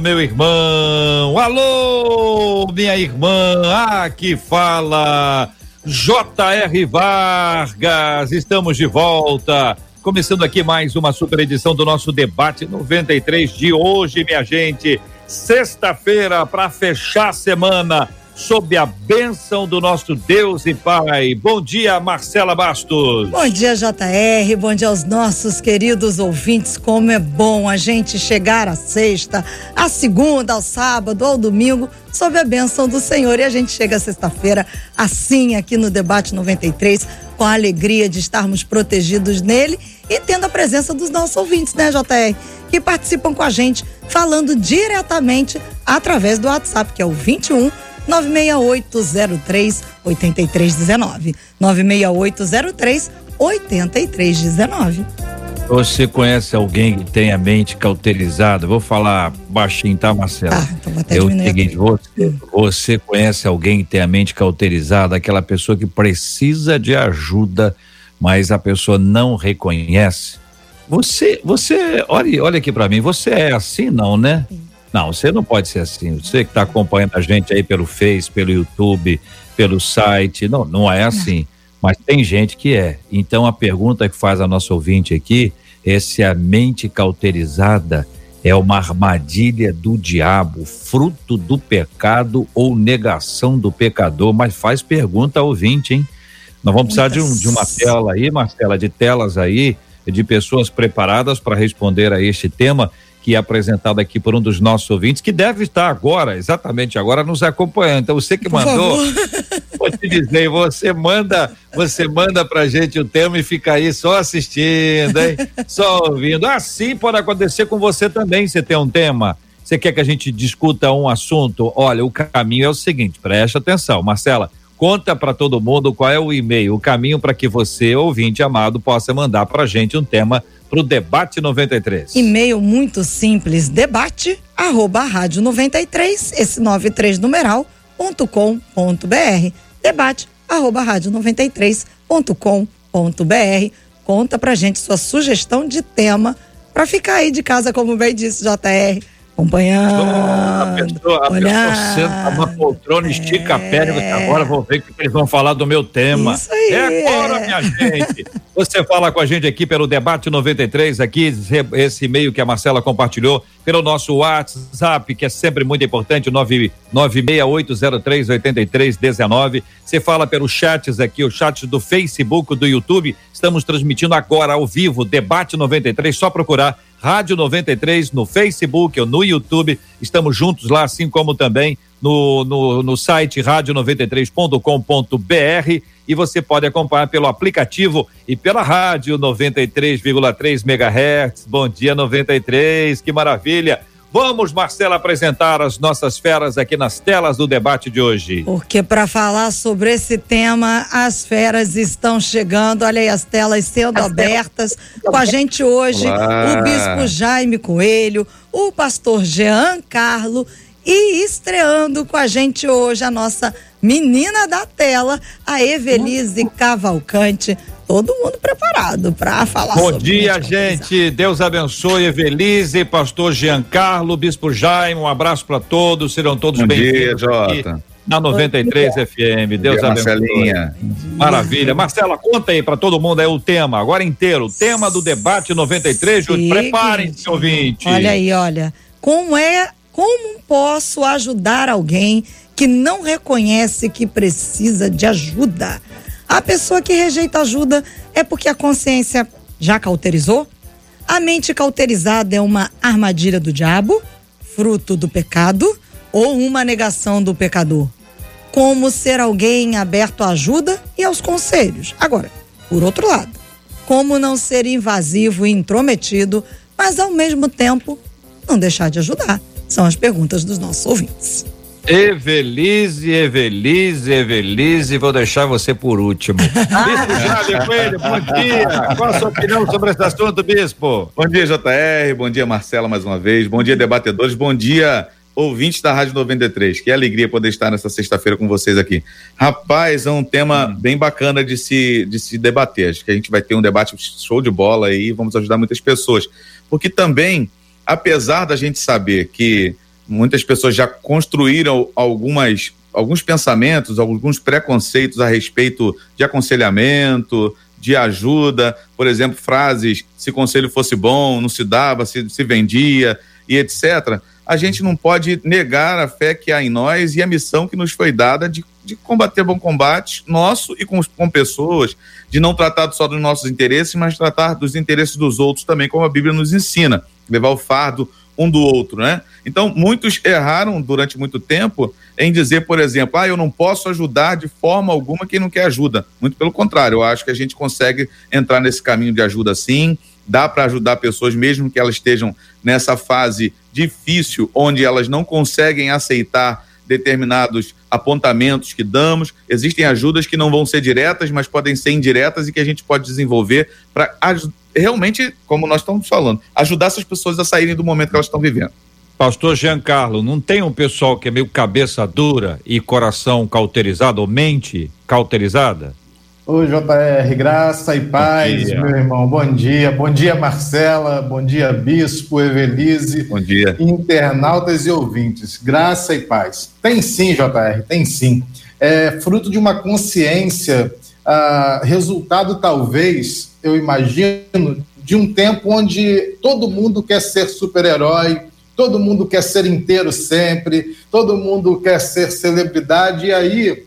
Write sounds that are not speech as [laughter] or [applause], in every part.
meu irmão. Alô, minha irmã. Aqui fala J.R. Vargas. Estamos de volta. Começando aqui mais uma super edição do nosso debate 93 de hoje, minha gente. Sexta-feira para fechar a semana sob a bênção do nosso Deus e Pai. Bom dia, Marcela Bastos. Bom dia, JR. Bom dia aos nossos queridos ouvintes. Como é bom a gente chegar à sexta, à segunda, ao sábado, ao domingo, sob a bênção do Senhor. E a gente chega sexta-feira assim aqui no Debate 93, com a alegria de estarmos protegidos nele e tendo a presença dos nossos ouvintes, né, JR? Que participam com a gente, falando diretamente através do WhatsApp, que é o 21 96803 8319. 96803 8319. Você conhece alguém que tem a mente cauterizada? Vou falar baixinho, tá, Marcelo? Tá, então vou até Eu seguinte, você, você conhece alguém que tem a mente cauterizada, aquela pessoa que precisa de ajuda, mas a pessoa não reconhece? Você, você, olha, olha aqui para mim, você é assim, não, né? Não, você não pode ser assim. Você que está acompanhando a gente aí pelo Face, pelo YouTube, pelo site, não, não é assim. Mas tem gente que é. Então a pergunta que faz a nossa ouvinte aqui é se a mente cauterizada é uma armadilha do diabo, fruto do pecado ou negação do pecador. Mas faz pergunta ao ouvinte, hein? Nós vamos precisar de, um, de uma tela aí, Marcela, de telas aí, de pessoas preparadas para responder a este tema que é apresentado aqui por um dos nossos ouvintes, que deve estar agora, exatamente agora, nos acompanhando. Então, você que Por mandou, favor. [laughs] vou te dizer, você manda, você manda pra gente o tema e fica aí só assistindo, hein? Só ouvindo. Assim pode acontecer com você também, você tem um tema. Você quer que a gente discuta um assunto? Olha, o caminho é o seguinte, preste atenção, Marcela. Conta para todo mundo qual é o e-mail, o caminho para que você, ouvinte amado, possa mandar pra gente um tema pro debate 93. E-mail muito simples, debate arroba rádio 93, esse 93 numeral, ponto com ponto br. Debate arroba rádio 93 ponto com ponto br. Conta pra gente sua sugestão de tema pra ficar aí de casa, como bem disse JR, acompanhando. A pessoa, a pessoa senta na poltrona, estica a perna e diz, agora vou ver o que eles vão falar do meu tema. Isso aí. É agora, minha gente. [laughs] Você fala com a gente aqui pelo Debate 93, aqui, esse e-mail que a Marcela compartilhou, pelo nosso WhatsApp, que é sempre muito importante, 968038319. Você fala pelos chats aqui, os chats do Facebook, do YouTube. Estamos transmitindo agora ao vivo, Debate 93, só procurar Rádio 93 no Facebook ou no YouTube. Estamos juntos lá, assim como também no, no, no site rádio93.com.br e você pode acompanhar pelo aplicativo e pela rádio 93,3 MHz. Bom dia, 93, que maravilha! Vamos, Marcela, apresentar as nossas feras aqui nas telas do debate de hoje. Porque para falar sobre esse tema, as feras estão chegando. Olha aí as telas sendo abertas. Com a gente hoje, Olá. o Bispo Jaime Coelho, o pastor Jean Carlo e estreando com a gente hoje a nossa menina da tela, a Evelise Cavalcante. Todo mundo preparado para falar Bom sobre dia, gente. Deus abençoe, Evelise, pastor Giancarlo, bispo Jaime. Um abraço para todos. Serão todos bem-vindos. Na 93 FM. Deus dia, abençoe. Marcelinha. Maravilha. Marcela, conta aí para todo mundo aí o tema, agora inteiro. O tema do debate 93. Ju. Seguinte. Preparem-se, ouvinte. Olha aí, olha. Como é, como posso ajudar alguém que não reconhece que precisa de ajuda? A pessoa que rejeita ajuda é porque a consciência já cauterizou? A mente cauterizada é uma armadilha do diabo, fruto do pecado ou uma negação do pecador? Como ser alguém aberto à ajuda e aos conselhos? Agora, por outro lado, como não ser invasivo e intrometido, mas ao mesmo tempo não deixar de ajudar? São as perguntas dos nossos ouvintes. Evelise, Evelise, Evelise, vou deixar você por último. [laughs] Bispo Jávio Coelho, bom dia. Qual a sua opinião sobre esse assunto, Bispo? Bom dia, JR. Bom dia, Marcela, mais uma vez. Bom dia, debatedores. Bom dia, ouvintes da Rádio 93. Que alegria poder estar nessa sexta-feira com vocês aqui. Rapaz, é um tema bem bacana de se, de se debater. Acho que a gente vai ter um debate show de bola aí e vamos ajudar muitas pessoas. Porque também, apesar da gente saber que muitas pessoas já construíram algumas alguns pensamentos, alguns preconceitos a respeito de aconselhamento, de ajuda, por exemplo, frases se conselho fosse bom, não se dava, se, se vendia e etc a gente não pode negar a fé que há em nós e a missão que nos foi dada de, de combater bom combate nosso e com, com pessoas, de não tratar só dos nossos interesses, mas tratar dos interesses dos outros também, como a Bíblia nos ensina, levar o fardo um do outro, né? Então, muitos erraram durante muito tempo em dizer, por exemplo, ah, eu não posso ajudar de forma alguma quem não quer ajuda. Muito pelo contrário, eu acho que a gente consegue entrar nesse caminho de ajuda sim, dá para ajudar pessoas, mesmo que elas estejam nessa fase difícil, onde elas não conseguem aceitar determinados apontamentos que damos. Existem ajudas que não vão ser diretas, mas podem ser indiretas e que a gente pode desenvolver para realmente, como nós estamos falando, ajudar essas pessoas a saírem do momento que elas estão vivendo. Pastor Giancarlo, não tem um pessoal que é meio cabeça dura e coração cauterizado, ou mente cauterizada? Oi, JR, graça e paz, meu irmão. Bom dia. Bom dia, Marcela. Bom dia, Bispo, Evelise. Bom dia. Internautas e ouvintes. Graça e paz. Tem sim, JR, tem sim. É fruto de uma consciência, ah, resultado talvez, eu imagino, de um tempo onde todo mundo quer ser super-herói, todo mundo quer ser inteiro sempre, todo mundo quer ser celebridade, e aí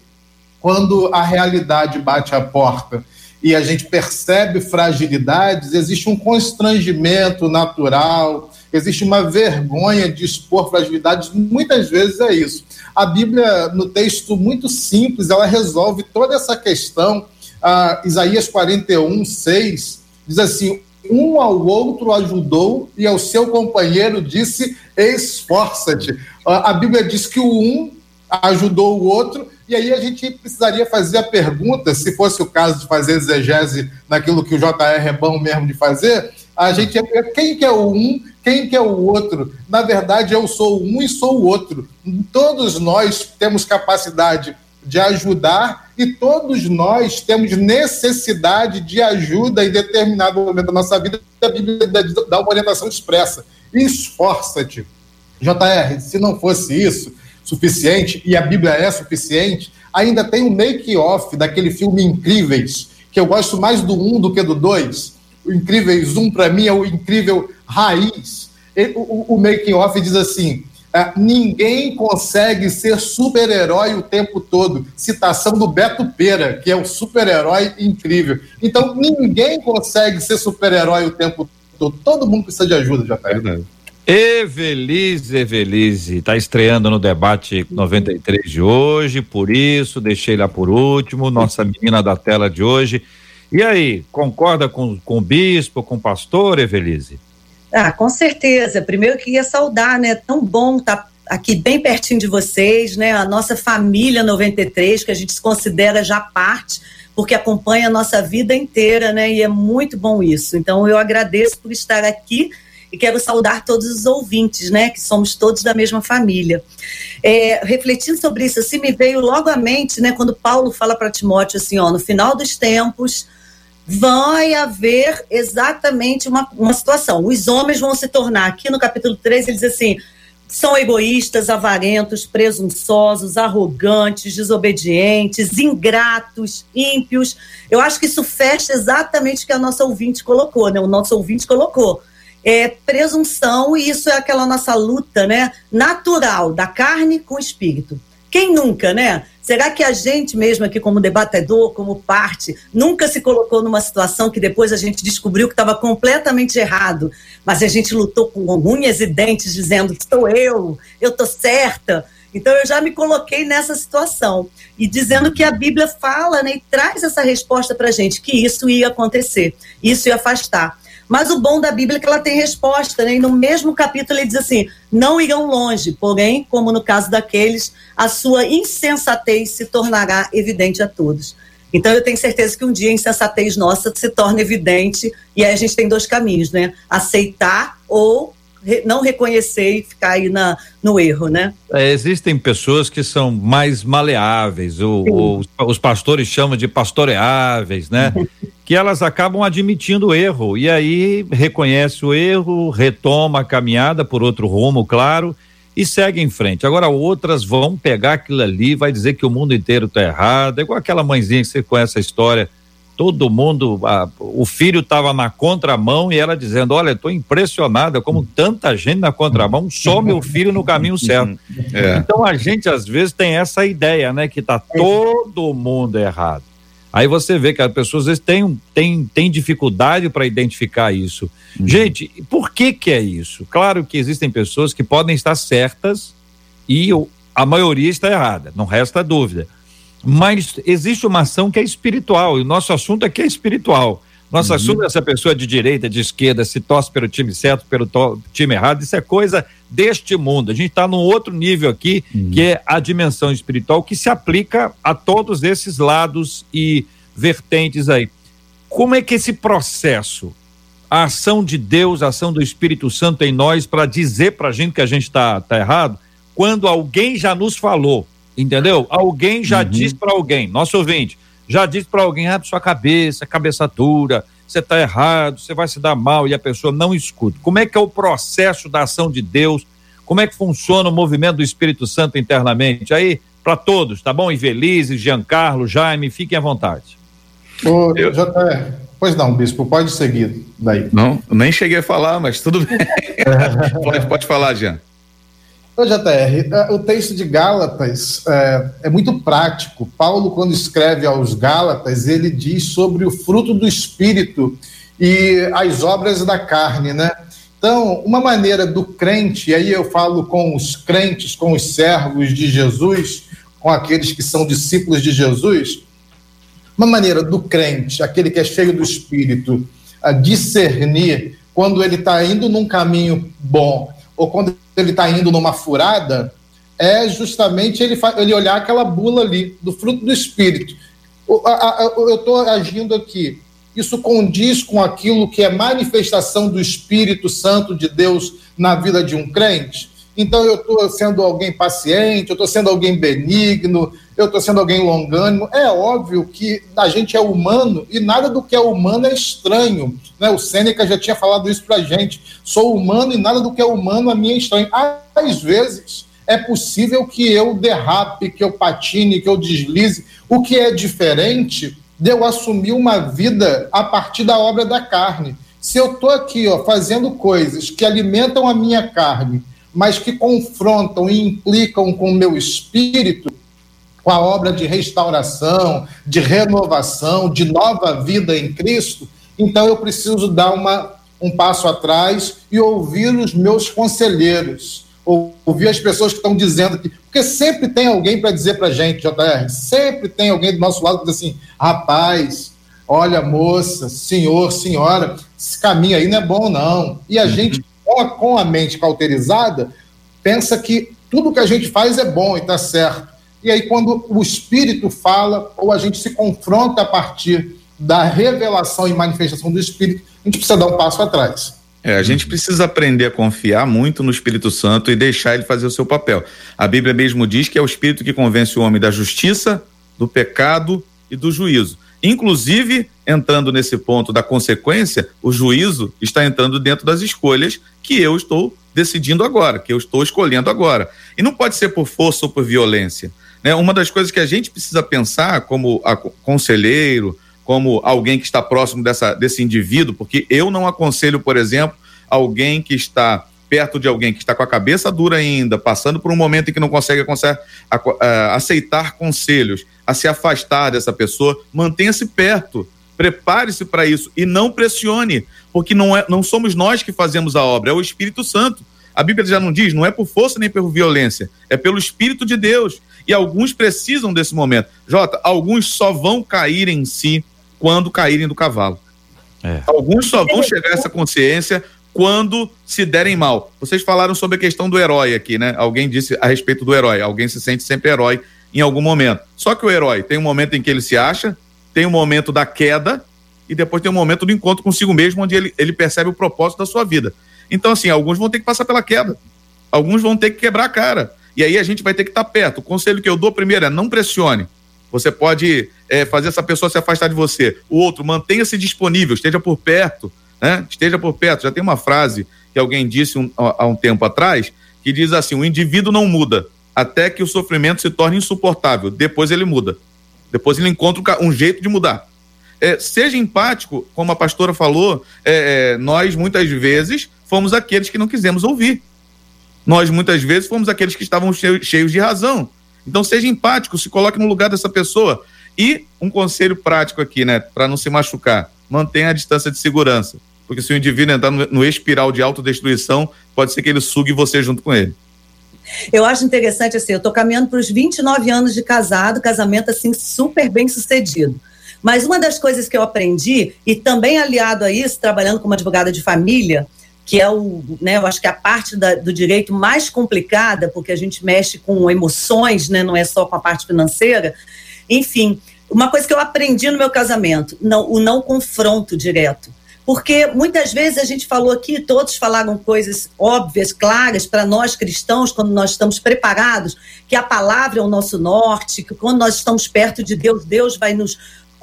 quando a realidade bate a porta e a gente percebe fragilidades, existe um constrangimento natural, existe uma vergonha de expor fragilidades, muitas vezes é isso. A Bíblia, no texto muito simples, ela resolve toda essa questão. Ah, Isaías 41, 6 diz assim: um ao outro ajudou e ao seu companheiro disse: esforça-te. A Bíblia diz que o um ajudou o outro e aí a gente precisaria fazer a pergunta, se fosse o caso de fazer exegese naquilo que o JR é bom mesmo de fazer, a gente ia quem que é o um, quem que é o outro. Na verdade, eu sou um e sou o outro. Todos nós temos capacidade de ajudar e todos nós temos necessidade de ajuda em determinado momento da nossa vida. A Bíblia dá uma orientação expressa. Esforça-te. JR, se não fosse isso, suficiente, e a Bíblia é suficiente, ainda tem um make-off daquele filme Incríveis, que eu gosto mais do um do que do dois. O Incríveis 1, para mim, é o incrível raiz. o, o, o make-off diz assim: é, ninguém consegue ser super-herói o tempo todo. Citação do Beto Pera, que é o super-herói incrível. Então, ninguém consegue ser super-herói o tempo todo. Todo mundo precisa de ajuda, já tá. Verdade. Evelise, Evelise, está estreando no debate 93 de hoje, por isso deixei lá por último, nossa menina da tela de hoje. E aí, concorda com, com o bispo, com o pastor, Evelise? Ah, com certeza. Primeiro queria saudar, né? Tão bom estar tá aqui bem pertinho de vocês, né? A nossa família 93, que a gente se considera já parte, porque acompanha a nossa vida inteira, né? E é muito bom isso. Então eu agradeço por estar aqui e quero saudar todos os ouvintes, né, que somos todos da mesma família. É, refletindo sobre isso, assim, me veio logo à mente, né, quando Paulo fala para Timóteo assim, ó, no final dos tempos vai haver exatamente uma, uma situação. Os homens vão se tornar, aqui no capítulo 3, ele diz assim, são egoístas, avarentos, presunçosos, arrogantes, desobedientes, ingratos, ímpios. Eu acho que isso fecha exatamente o que a nossa ouvinte colocou, né? O nosso ouvinte colocou é, presunção, e isso é aquela nossa luta né, natural da carne com o espírito. Quem nunca, né? Será que a gente mesmo aqui, como debatedor, como parte, nunca se colocou numa situação que depois a gente descobriu que estava completamente errado, mas a gente lutou com unhas e dentes dizendo: sou eu, eu tô certa. Então eu já me coloquei nessa situação e dizendo que a Bíblia fala né, e traz essa resposta para a gente que isso ia acontecer, isso ia afastar. Mas o bom da Bíblia é que ela tem resposta, né? E no mesmo capítulo ele diz assim: não irão longe, porém, como no caso daqueles, a sua insensatez se tornará evidente a todos. Então eu tenho certeza que um dia a insensatez nossa se torna evidente e aí a gente tem dois caminhos, né? Aceitar ou não reconhecer e ficar aí na, no erro, né? É, existem pessoas que são mais maleáveis, ou, os pastores chamam de pastoreáveis, né? [laughs] que elas acabam admitindo o erro e aí reconhece o erro, retoma a caminhada por outro rumo, claro, e segue em frente. Agora outras vão pegar aquilo ali, vai dizer que o mundo inteiro está errado, é igual aquela mãezinha que você conhece a história, todo mundo, a, o filho estava na contramão e ela dizendo, olha, estou impressionada como tanta gente na contramão, só meu filho no caminho certo. [laughs] É. Então a gente às vezes tem essa ideia, né, que está todo mundo errado. Aí você vê que as pessoas às vezes têm, têm, têm dificuldade para identificar isso. Uhum. Gente, por que que é isso? Claro que existem pessoas que podem estar certas e a maioria está errada, não resta dúvida. Mas existe uma ação que é espiritual, e o nosso assunto aqui é espiritual. Nosso uhum. assunto é essa pessoa de direita, de esquerda, se torce pelo time certo, pelo time errado, isso é coisa deste mundo. A gente está num outro nível aqui, uhum. que é a dimensão espiritual, que se aplica a todos esses lados e vertentes aí. Como é que esse processo, a ação de Deus, a ação do Espírito Santo em nós, para dizer para a gente que a gente está tá errado, quando alguém já nos falou, entendeu? Alguém já uhum. disse para alguém, nosso ouvinte, já disse para alguém, abre sua cabeça, cabeça dura, você está errado, você vai se dar mal e a pessoa não escuta. Como é que é o processo da ação de Deus? Como é que funciona o movimento do Espírito Santo internamente? Aí, para todos, tá bom? Invelizes, Giancarlo, Jaime, fiquem à vontade. Ô, Eu... JR, pois não, bispo, pode seguir daí. Não, nem cheguei a falar, mas tudo bem. [laughs] pode, pode falar, Jean. Ô, JR, é, o texto de Gálatas é, é, muito prático. Paulo, quando escreve aos Gálatas, ele diz sobre o fruto do Espírito e as obras da carne, né? Então, uma maneira do crente, e aí eu falo com os crentes, com os servos de Jesus, com aqueles que são discípulos de Jesus, uma maneira do crente, aquele que é cheio do Espírito, a discernir quando ele está indo num caminho bom ou quando ele está indo numa furada, é justamente ele, ele olhar aquela bula ali, do fruto do Espírito. Eu estou agindo aqui. Isso condiz com aquilo que é manifestação do Espírito Santo de Deus na vida de um crente? Então eu estou sendo alguém paciente, eu estou sendo alguém benigno, eu estou sendo alguém longânimo. É óbvio que a gente é humano e nada do que é humano é estranho. Né? O Sêneca já tinha falado isso para a gente. Sou humano e nada do que é humano a mim é estranho. Às vezes é possível que eu derrape, que eu patine, que eu deslize. O que é diferente de eu assumir uma vida a partir da obra da carne. Se eu estou aqui ó, fazendo coisas que alimentam a minha carne, mas que confrontam e implicam com o meu espírito, com a obra de restauração, de renovação, de nova vida em Cristo, então eu preciso dar uma, um passo atrás e ouvir os meus conselheiros, ouvir as pessoas que estão dizendo que. Porque sempre tem alguém para dizer para a gente, JR, sempre tem alguém do nosso lado que diz assim: rapaz, olha, moça, senhor, senhora, esse caminho aí não é bom, não. E a uhum. gente, com a, com a mente cauterizada, pensa que tudo que a gente faz é bom e está certo. E aí, quando o Espírito fala, ou a gente se confronta a partir da revelação e manifestação do Espírito, a gente precisa dar um passo atrás. É, a gente precisa aprender a confiar muito no Espírito Santo e deixar ele fazer o seu papel. A Bíblia mesmo diz que é o Espírito que convence o homem da justiça, do pecado e do juízo. Inclusive, entrando nesse ponto da consequência, o juízo está entrando dentro das escolhas que eu estou decidindo agora, que eu estou escolhendo agora. E não pode ser por força ou por violência. Né? Uma das coisas que a gente precisa pensar como conselheiro, como alguém que está próximo dessa, desse indivíduo, porque eu não aconselho, por exemplo, alguém que está perto de alguém que está com a cabeça dura ainda, passando por um momento em que não consegue, aceitar conselhos, a se afastar dessa pessoa, mantenha-se perto, prepare-se para isso e não pressione, porque não, é, não somos nós que fazemos a obra, é o Espírito Santo. A Bíblia já não diz, não é por força nem por violência, é pelo Espírito de Deus. E alguns precisam desse momento. Jota, alguns só vão cair em si quando caírem do cavalo. É. Alguns só vão chegar a essa consciência quando se derem mal. Vocês falaram sobre a questão do herói aqui, né? Alguém disse a respeito do herói. Alguém se sente sempre herói em algum momento. Só que o herói tem um momento em que ele se acha, tem um momento da queda e depois tem um momento do encontro consigo mesmo, onde ele, ele percebe o propósito da sua vida. Então, assim, alguns vão ter que passar pela queda, alguns vão ter que quebrar a cara. E aí a gente vai ter que estar perto. O conselho que eu dou primeiro é não pressione. Você pode é, fazer essa pessoa se afastar de você. O outro, mantenha-se disponível, esteja por perto, né? Esteja por perto. Já tem uma frase que alguém disse um, há um tempo atrás que diz assim: o indivíduo não muda até que o sofrimento se torne insuportável. Depois ele muda. Depois ele encontra um jeito de mudar. É, seja empático, como a pastora falou, é, é, nós muitas vezes fomos aqueles que não quisemos ouvir. Nós muitas vezes fomos aqueles que estavam cheios, de razão. Então seja empático, se coloque no lugar dessa pessoa. E um conselho prático aqui, né, para não se machucar, mantenha a distância de segurança. Porque se o indivíduo entrar no, no espiral de autodestruição, pode ser que ele sugue você junto com ele. Eu acho interessante assim, eu estou caminhando para os 29 anos de casado, casamento assim super bem sucedido. Mas uma das coisas que eu aprendi, e também aliado a isso, trabalhando como advogada de família, que é o, né, eu acho que a parte da, do direito mais complicada, porque a gente mexe com emoções, né, não é só com a parte financeira. Enfim, uma coisa que eu aprendi no meu casamento, não, o não confronto direto. Porque muitas vezes a gente falou aqui, todos falaram coisas óbvias, claras para nós cristãos, quando nós estamos preparados, que a palavra é o nosso norte, que quando nós estamos perto de Deus, Deus vai nos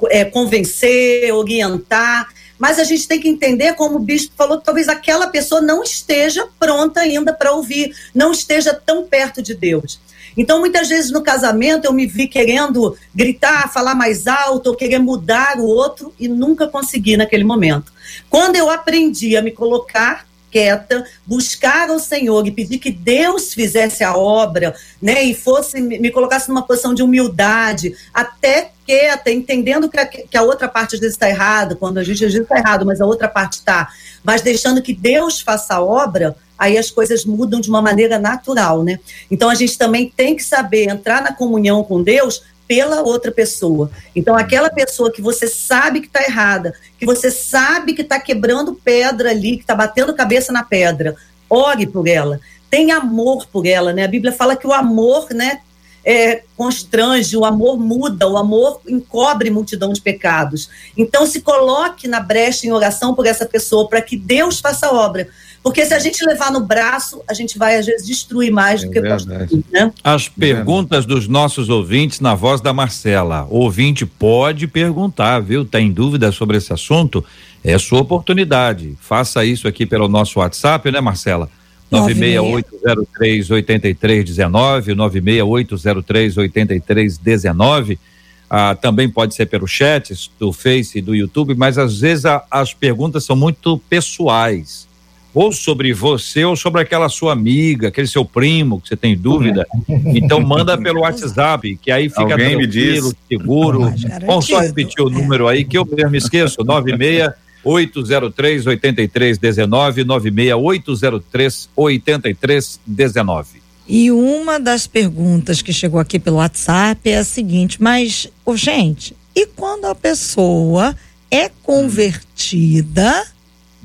é, convencer, orientar. Mas a gente tem que entender, como o bispo falou, que talvez aquela pessoa não esteja pronta ainda para ouvir, não esteja tão perto de Deus. Então, muitas vezes no casamento eu me vi querendo gritar, falar mais alto, ou querer mudar o outro e nunca consegui naquele momento. Quando eu aprendi a me colocar quieta, buscar ao Senhor e pedir que Deus fizesse a obra, né, e fosse me colocasse numa posição de humildade, até quieta, entendendo que a, que a outra parte às vezes está errada, quando a gente às vezes está errado, mas a outra parte está, mas deixando que Deus faça a obra, aí as coisas mudam de uma maneira natural, né? Então a gente também tem que saber entrar na comunhão com Deus pela outra pessoa. Então, aquela pessoa que você sabe que está errada, que você sabe que está quebrando pedra ali, que está batendo cabeça na pedra, ore por ela. Tenha amor por ela, né? A Bíblia fala que o amor, né, é, constrange, o amor muda, o amor encobre multidão de pecados. Então, se coloque na brecha em oração por essa pessoa, para que Deus faça a obra. Porque se a gente levar no braço, a gente vai, às vezes, destruir mais é do que construir, né? As perguntas dos nossos ouvintes na voz da Marcela. O ouvinte pode perguntar, viu? Tá em dúvida sobre esse assunto? É sua oportunidade. Faça isso aqui pelo nosso WhatsApp, né, Marcela? 968038319, 968038319. Ah, também pode ser pelo chat do Face e do YouTube, mas às vezes a, as perguntas são muito pessoais ou sobre você ou sobre aquela sua amiga, aquele seu primo que você tem dúvida. [laughs] Então manda pelo WhatsApp, que aí fica Alguém tranquilo, seguro. Vamos só repetir o número aí que eu mesmo esqueço, 96 803 8319 96 803 8319. E uma das perguntas que chegou aqui pelo WhatsApp é a seguinte: mas, oh, gente, e quando a pessoa é convertida?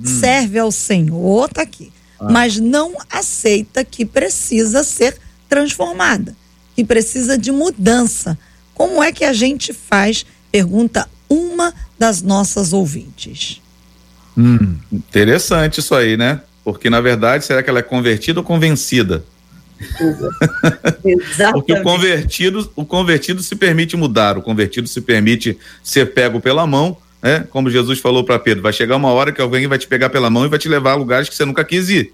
Hum. serve ao Senhor, tá aqui, ah. mas não aceita que precisa ser transformada, que precisa de mudança. Como é que a gente faz? Pergunta uma das nossas ouvintes. Hum, interessante isso aí, né? Porque na verdade, será que ela é convertida ou convencida? Exatamente. [laughs] Porque o convertido, o convertido se permite mudar, o convertido se permite ser pego pela mão né? Como Jesus falou para Pedro, vai chegar uma hora que alguém vai te pegar pela mão e vai te levar a lugares que você nunca quis ir.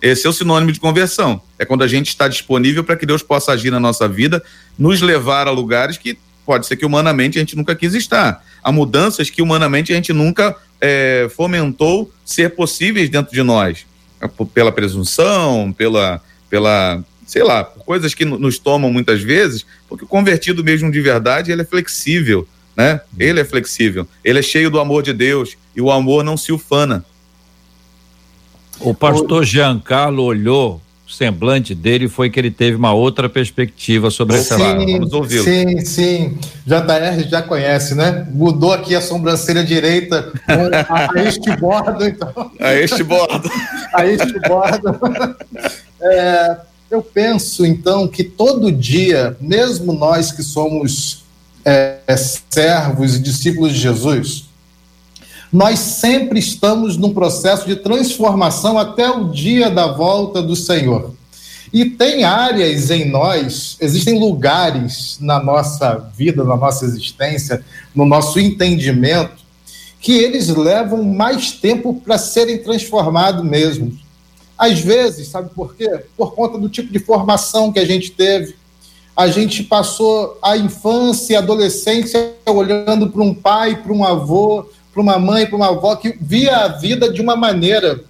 Esse é o sinônimo de conversão. É quando a gente está disponível para que Deus possa agir na nossa vida, nos levar a lugares que pode ser que humanamente a gente nunca quis estar. Há mudanças que humanamente a gente nunca é, fomentou ser possíveis dentro de nós. É, pela presunção, pela, pela sei lá, coisas que nos tomam muitas vezes, porque o convertido mesmo de verdade, ele é flexível né? Ele é flexível, ele é cheio do amor de Deus e o amor não se ufana. O pastor Giancarlo olhou semblante dele foi que ele teve uma outra perspectiva sobre esse lado. Vamos ouvi-lo. Sim, sim. JR já conhece, né? Mudou aqui a sobrancelha direita [laughs] a, a este bordo, então. A este bordo. [laughs] a este bordo. É, eu penso, então, que todo dia, mesmo nós que somos é, servos e discípulos de Jesus, nós sempre estamos num processo de transformação até o dia da volta do Senhor. E tem áreas em nós, existem lugares na nossa vida, na nossa existência, no nosso entendimento, que eles levam mais tempo para serem transformados mesmo. Às vezes, sabe por quê? Por conta do tipo de formação que a gente teve. A gente passou a infância e adolescência olhando para um pai, para um avô, para uma mãe, para uma avó que via a vida de uma maneira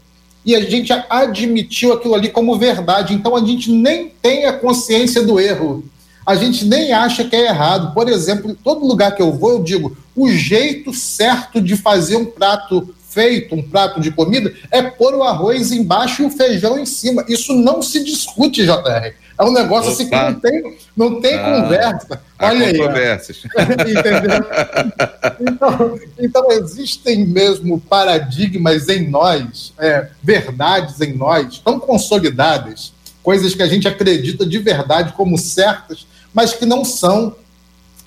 e a gente admitiu aquilo ali como verdade. Então a gente nem tem a consciência do erro. A gente nem acha que é errado. Por exemplo, em todo lugar que eu vou, eu digo: o jeito certo de fazer um prato feito, um prato de comida, é pôr o arroz embaixo e o feijão em cima. Isso não se discute, JR. É um negócio Opa. assim que não tem, não tem ah, conversa. Olha aí. Conversas. [laughs] Entendeu? Então, então, existem mesmo paradigmas em nós, é, verdades em nós, tão consolidadas, coisas que a gente acredita de verdade como certas, mas que não são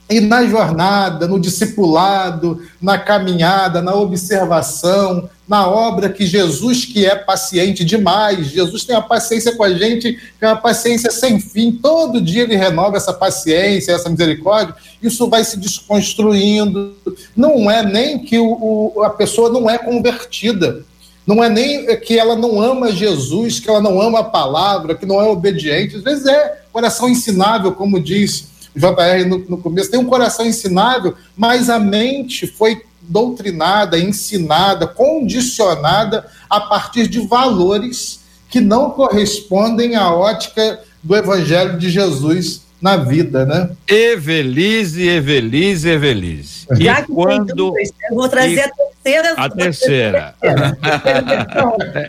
e na jornada, no discipulado, na caminhada, na observação, na obra que Jesus, que é paciente demais, Jesus tem a paciência com a gente, tem uma paciência sem fim, todo dia ele renova essa paciência, essa misericórdia, isso vai se desconstruindo. Não é nem que o, o, a pessoa não é convertida, não é nem que ela não ama Jesus, que ela não ama a palavra, que não é obediente, às vezes é coração ensinável, como diz JR no, no começo, tem um coração ensinável, mas a mente foi doutrinada, ensinada, condicionada a partir de valores que não correspondem à ótica do Evangelho de Jesus na vida, né? Evelise, Evelise, Evelise. E Já que quando dois, eu vou trazer e... a terceira. A terceira. [laughs]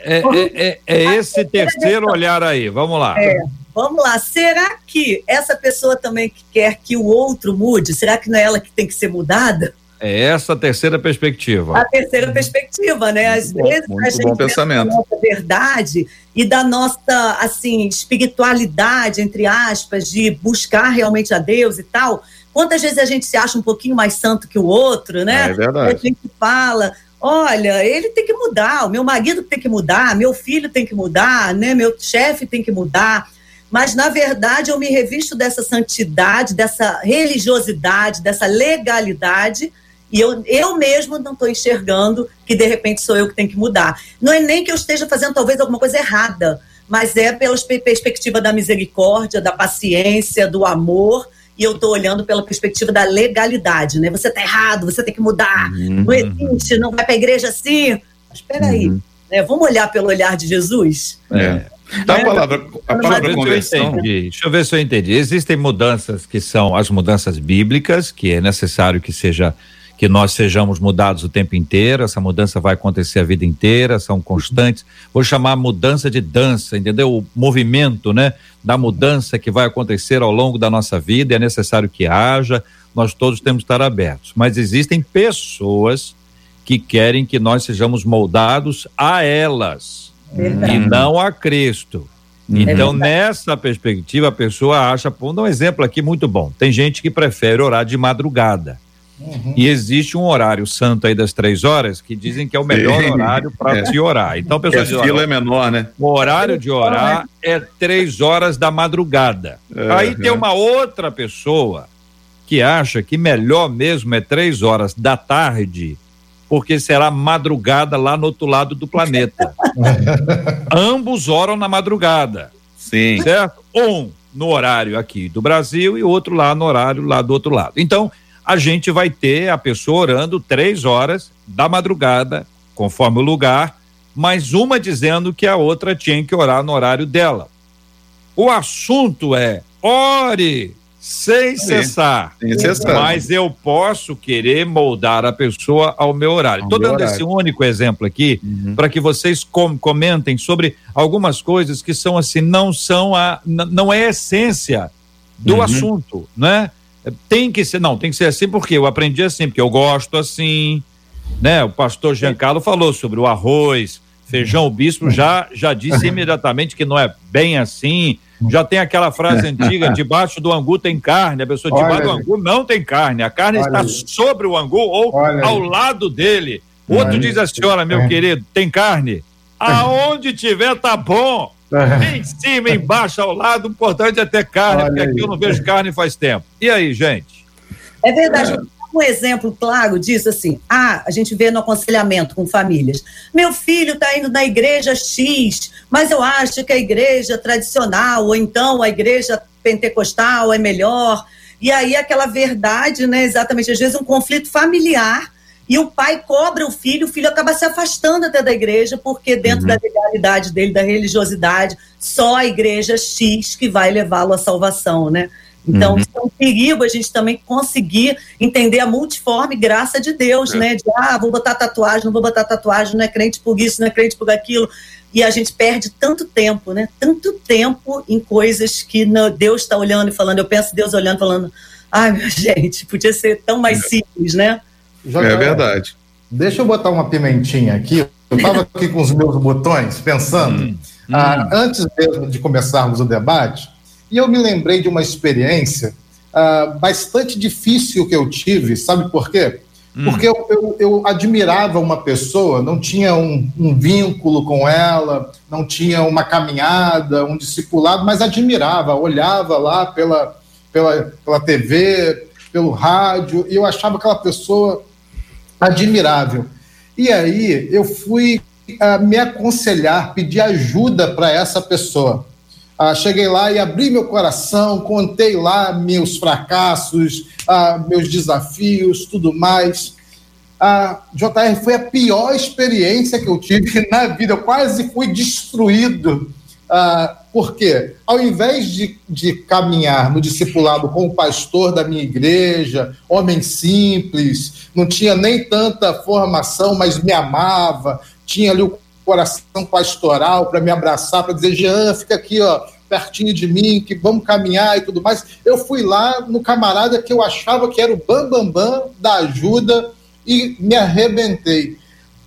é, é, é, é, esse terceiro olhar aí. Vamos lá. É. Vamos lá, será que essa pessoa também quer que o outro mude? Será que não é ela que tem que ser mudada? É essa a terceira perspectiva. A terceira perspectiva, né? Às muito vezes bom, a gente bom pensamento. da nossa verdade e da nossa assim espiritualidade entre aspas de buscar realmente a Deus e tal. Quantas vezes a gente se acha um pouquinho mais santo que o outro, né? É verdade. A gente fala, olha, ele tem que mudar, o meu marido tem que mudar, meu filho tem que mudar, né? Meu chefe tem que mudar mas na verdade eu me revisto dessa santidade, dessa religiosidade, dessa legalidade, e eu, eu mesmo não estou enxergando que de repente sou eu que tenho que mudar. Não é nem que eu esteja fazendo talvez alguma coisa errada, mas é pela perspectiva da misericórdia, da paciência, do amor, e eu estou olhando pela perspectiva da legalidade, né? Você está errado, você tem que mudar, uhum. não existe, não vai para a igreja assim. Mas espera aí, uhum. Né? vamos olhar pelo olhar de Jesus? É. Tá a palavra, a palavra conversão. Deixa eu ver se eu entendi. Existem mudanças que são as mudanças bíblicas, que é necessário que seja que nós sejamos mudados o tempo inteiro, essa mudança vai acontecer a vida inteira, são constantes. Vou chamar mudança de dança, entendeu? O movimento, né, da mudança que vai acontecer ao longo da nossa vida, é necessário que haja, nós todos temos que estar abertos. Mas existem pessoas que querem que nós sejamos moldados a elas Verdade. e não a Cristo. Uhum. Então, nessa perspectiva, a pessoa acha, vou dar um exemplo aqui muito bom. Tem gente que prefere orar de madrugada. Uhum. E existe um horário santo aí das três horas que dizem que é o melhor Sim. horário para é. se orar. Então, a pessoa diz, fila é menor, né? O horário de orar é três horas da madrugada. Uhum. Aí tem uma outra pessoa que acha que melhor mesmo é três horas da tarde porque será madrugada lá no outro lado do planeta. [laughs] Ambos oram na madrugada. Sim. Certo? Um no horário aqui do Brasil e outro lá no horário lá do outro lado. Então, a gente vai ter a pessoa orando três horas da madrugada, conforme o lugar, mas uma dizendo que a outra tinha que orar no horário dela. O assunto é ore sem cessar. Sem cessar. Mas eu posso querer moldar a pessoa ao meu horário. Estou dando horário. esse único exemplo aqui uhum. para que vocês com, comentem sobre algumas coisas que são assim, não são a. não é a essência do uhum. assunto, né? Tem que ser, não, tem que ser assim porque eu aprendi assim, porque eu gosto assim, né? O pastor Giancarlo falou sobre o arroz, feijão, o bispo já já disse imediatamente que não é bem assim, já tem aquela frase [laughs] antiga: debaixo do angu tem carne. A pessoa, debaixo do angu não tem carne. A carne Olha está aí. sobre o angu ou Olha ao aí. lado dele. Outro Olha diz assim: Olha, meu é. querido, tem carne? Aonde tiver, tá bom. É. Em cima, embaixo, ao lado, o importante é ter carne, porque aqui eu não vejo carne faz tempo. E aí, gente? É verdade um exemplo claro disso, assim, ah, a gente vê no aconselhamento com famílias. Meu filho está indo na igreja X, mas eu acho que a igreja tradicional, ou então a igreja pentecostal é melhor. E aí aquela verdade, né, exatamente, às vezes um conflito familiar, e o pai cobra o filho, o filho acaba se afastando até da igreja, porque dentro uhum. da legalidade dele, da religiosidade, só a igreja X que vai levá-lo à salvação, né? Então, uhum. isso é um perigo a gente também conseguir entender a multiforme graça de Deus, é. né? De, ah, vou botar tatuagem, não vou botar tatuagem, não é crente por isso, não é crente por aquilo. E a gente perde tanto tempo, né? Tanto tempo em coisas que não, Deus está olhando e falando. Eu penso Deus olhando e falando, ai, minha [laughs] gente, podia ser tão mais é. simples, né? é verdade. Deixa eu botar uma pimentinha aqui. Eu estava aqui com os meus botões, pensando. Hum, ah, hum. antes mesmo de começarmos o debate, e eu me lembrei de uma experiência uh, bastante difícil que eu tive, sabe por quê? Hum. Porque eu, eu, eu, admirava uma pessoa, não tinha um, um, vínculo com ela, não tinha uma caminhada, um discipulado, mas admirava, olhava lá pela, pela, pela TV, pelo rádio, e eu achava aquela pessoa admirável. E aí eu fui uh, me aconselhar, pedir ajuda para essa pessoa. Ah, cheguei lá e abri meu coração, contei lá meus fracassos, ah, meus desafios, tudo mais. A JR foi a pior experiência que eu tive [laughs] na vida. Eu quase fui destruído. Ah, porque, ao invés de, de caminhar no discipulado com o pastor da minha igreja, homem simples, não tinha nem tanta formação, mas me amava, tinha ali o coração pastoral para me abraçar, para dizer, Jean, fica aqui, ó, pertinho de mim, que vamos caminhar e tudo mais. Eu fui lá no camarada que eu achava que era o bambambam bam, bam da ajuda e me arrebentei.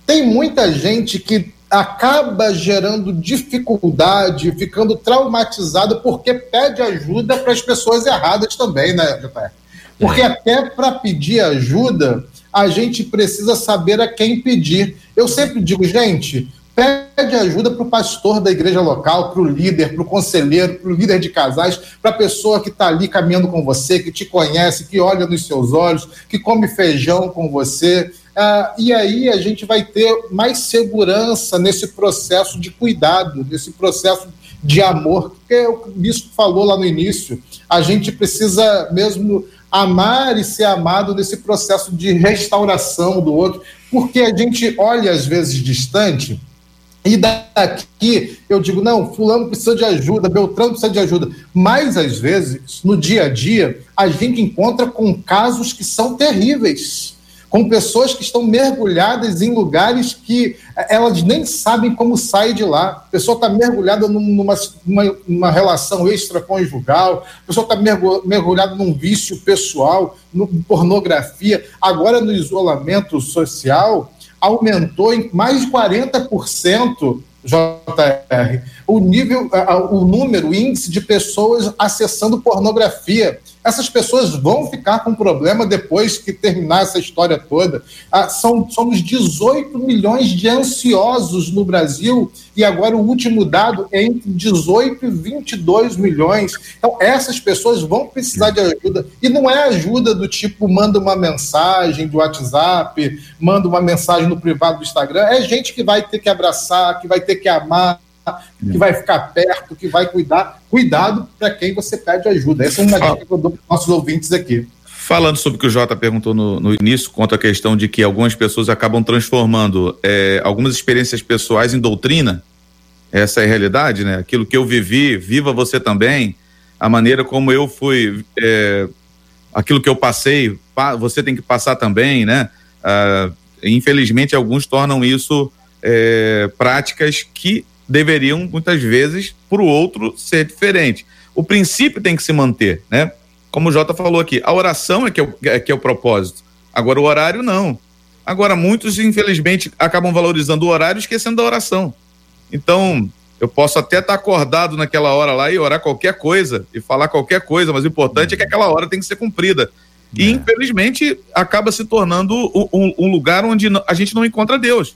Tem muita gente que acaba gerando dificuldade, ficando traumatizado porque pede ajuda para as pessoas erradas também, né, JR? Porque até para pedir ajuda, a gente precisa saber a quem pedir. Eu sempre digo, gente, Pede ajuda para o pastor da igreja local, para o líder, para o conselheiro, para o líder de casais, para a pessoa que está ali caminhando com você, que te conhece, que olha nos seus olhos, que come feijão com você. Ah, e aí a gente vai ter mais segurança nesse processo de cuidado, nesse processo de amor, que o bispo falou lá no início. A gente precisa mesmo amar e ser amado nesse processo de restauração do outro, porque a gente olha às vezes distante e daqui eu digo, não, fulano precisa de ajuda, Beltrano precisa de ajuda. Mas, às vezes, no dia a dia, a gente encontra com casos que são terríveis, com pessoas que estão mergulhadas em lugares que eh, elas nem sabem como sair de lá. A pessoa está mergulhada numa, numa, numa, relação extraconjugal, a pessoa está mergulhada num vício pessoal, no pornografia. Agora, no isolamento social, aumentou em mais de 40%, JR, o nível, o número, o índice de pessoas acessando pornografia essas pessoas vão ficar com problema depois que terminar essa história toda. Ah, são, somos 18 milhões de ansiosos no Brasil e agora o último dado é entre 18 e 22 milhões. Então, essas pessoas vão precisar de ajuda. E não é ajuda do tipo manda uma mensagem do WhatsApp, manda uma mensagem no privado do Instagram. É gente que vai ter que abraçar, que vai ter que amar, que vai ficar perto, que vai cuidar. Cuidado para quem você pede ajuda. Essa é uma dica que eu dou para os nossos ouvintes aqui. Falando sobre o que o Jota perguntou no, no, início, quanto à questão de que algumas pessoas acabam transformando é, algumas experiências pessoais em doutrina, essa é a realidade, né? Aquilo que eu vivi, viva você também. a maneira como eu fui, é, aquilo que eu passei, você tem que passar também, né? Ah, infelizmente, alguns tornam isso é, práticas que deveriam, muitas vezes, para o outro ser diferente. O princípio tem que se manter, né? Como o Jota falou aqui, a oração é que é o, é que é o propósito. Agora, o horário, não. Agora, muitos, infelizmente, acabam valorizando o horário esquecendo da oração. Então, eu posso até estar acordado naquela hora lá e orar qualquer coisa e falar qualquer coisa, mas o importante é que aquela hora tem que ser cumprida. E, é. infelizmente, acaba se tornando um, um, lugar onde a gente não encontra Deus.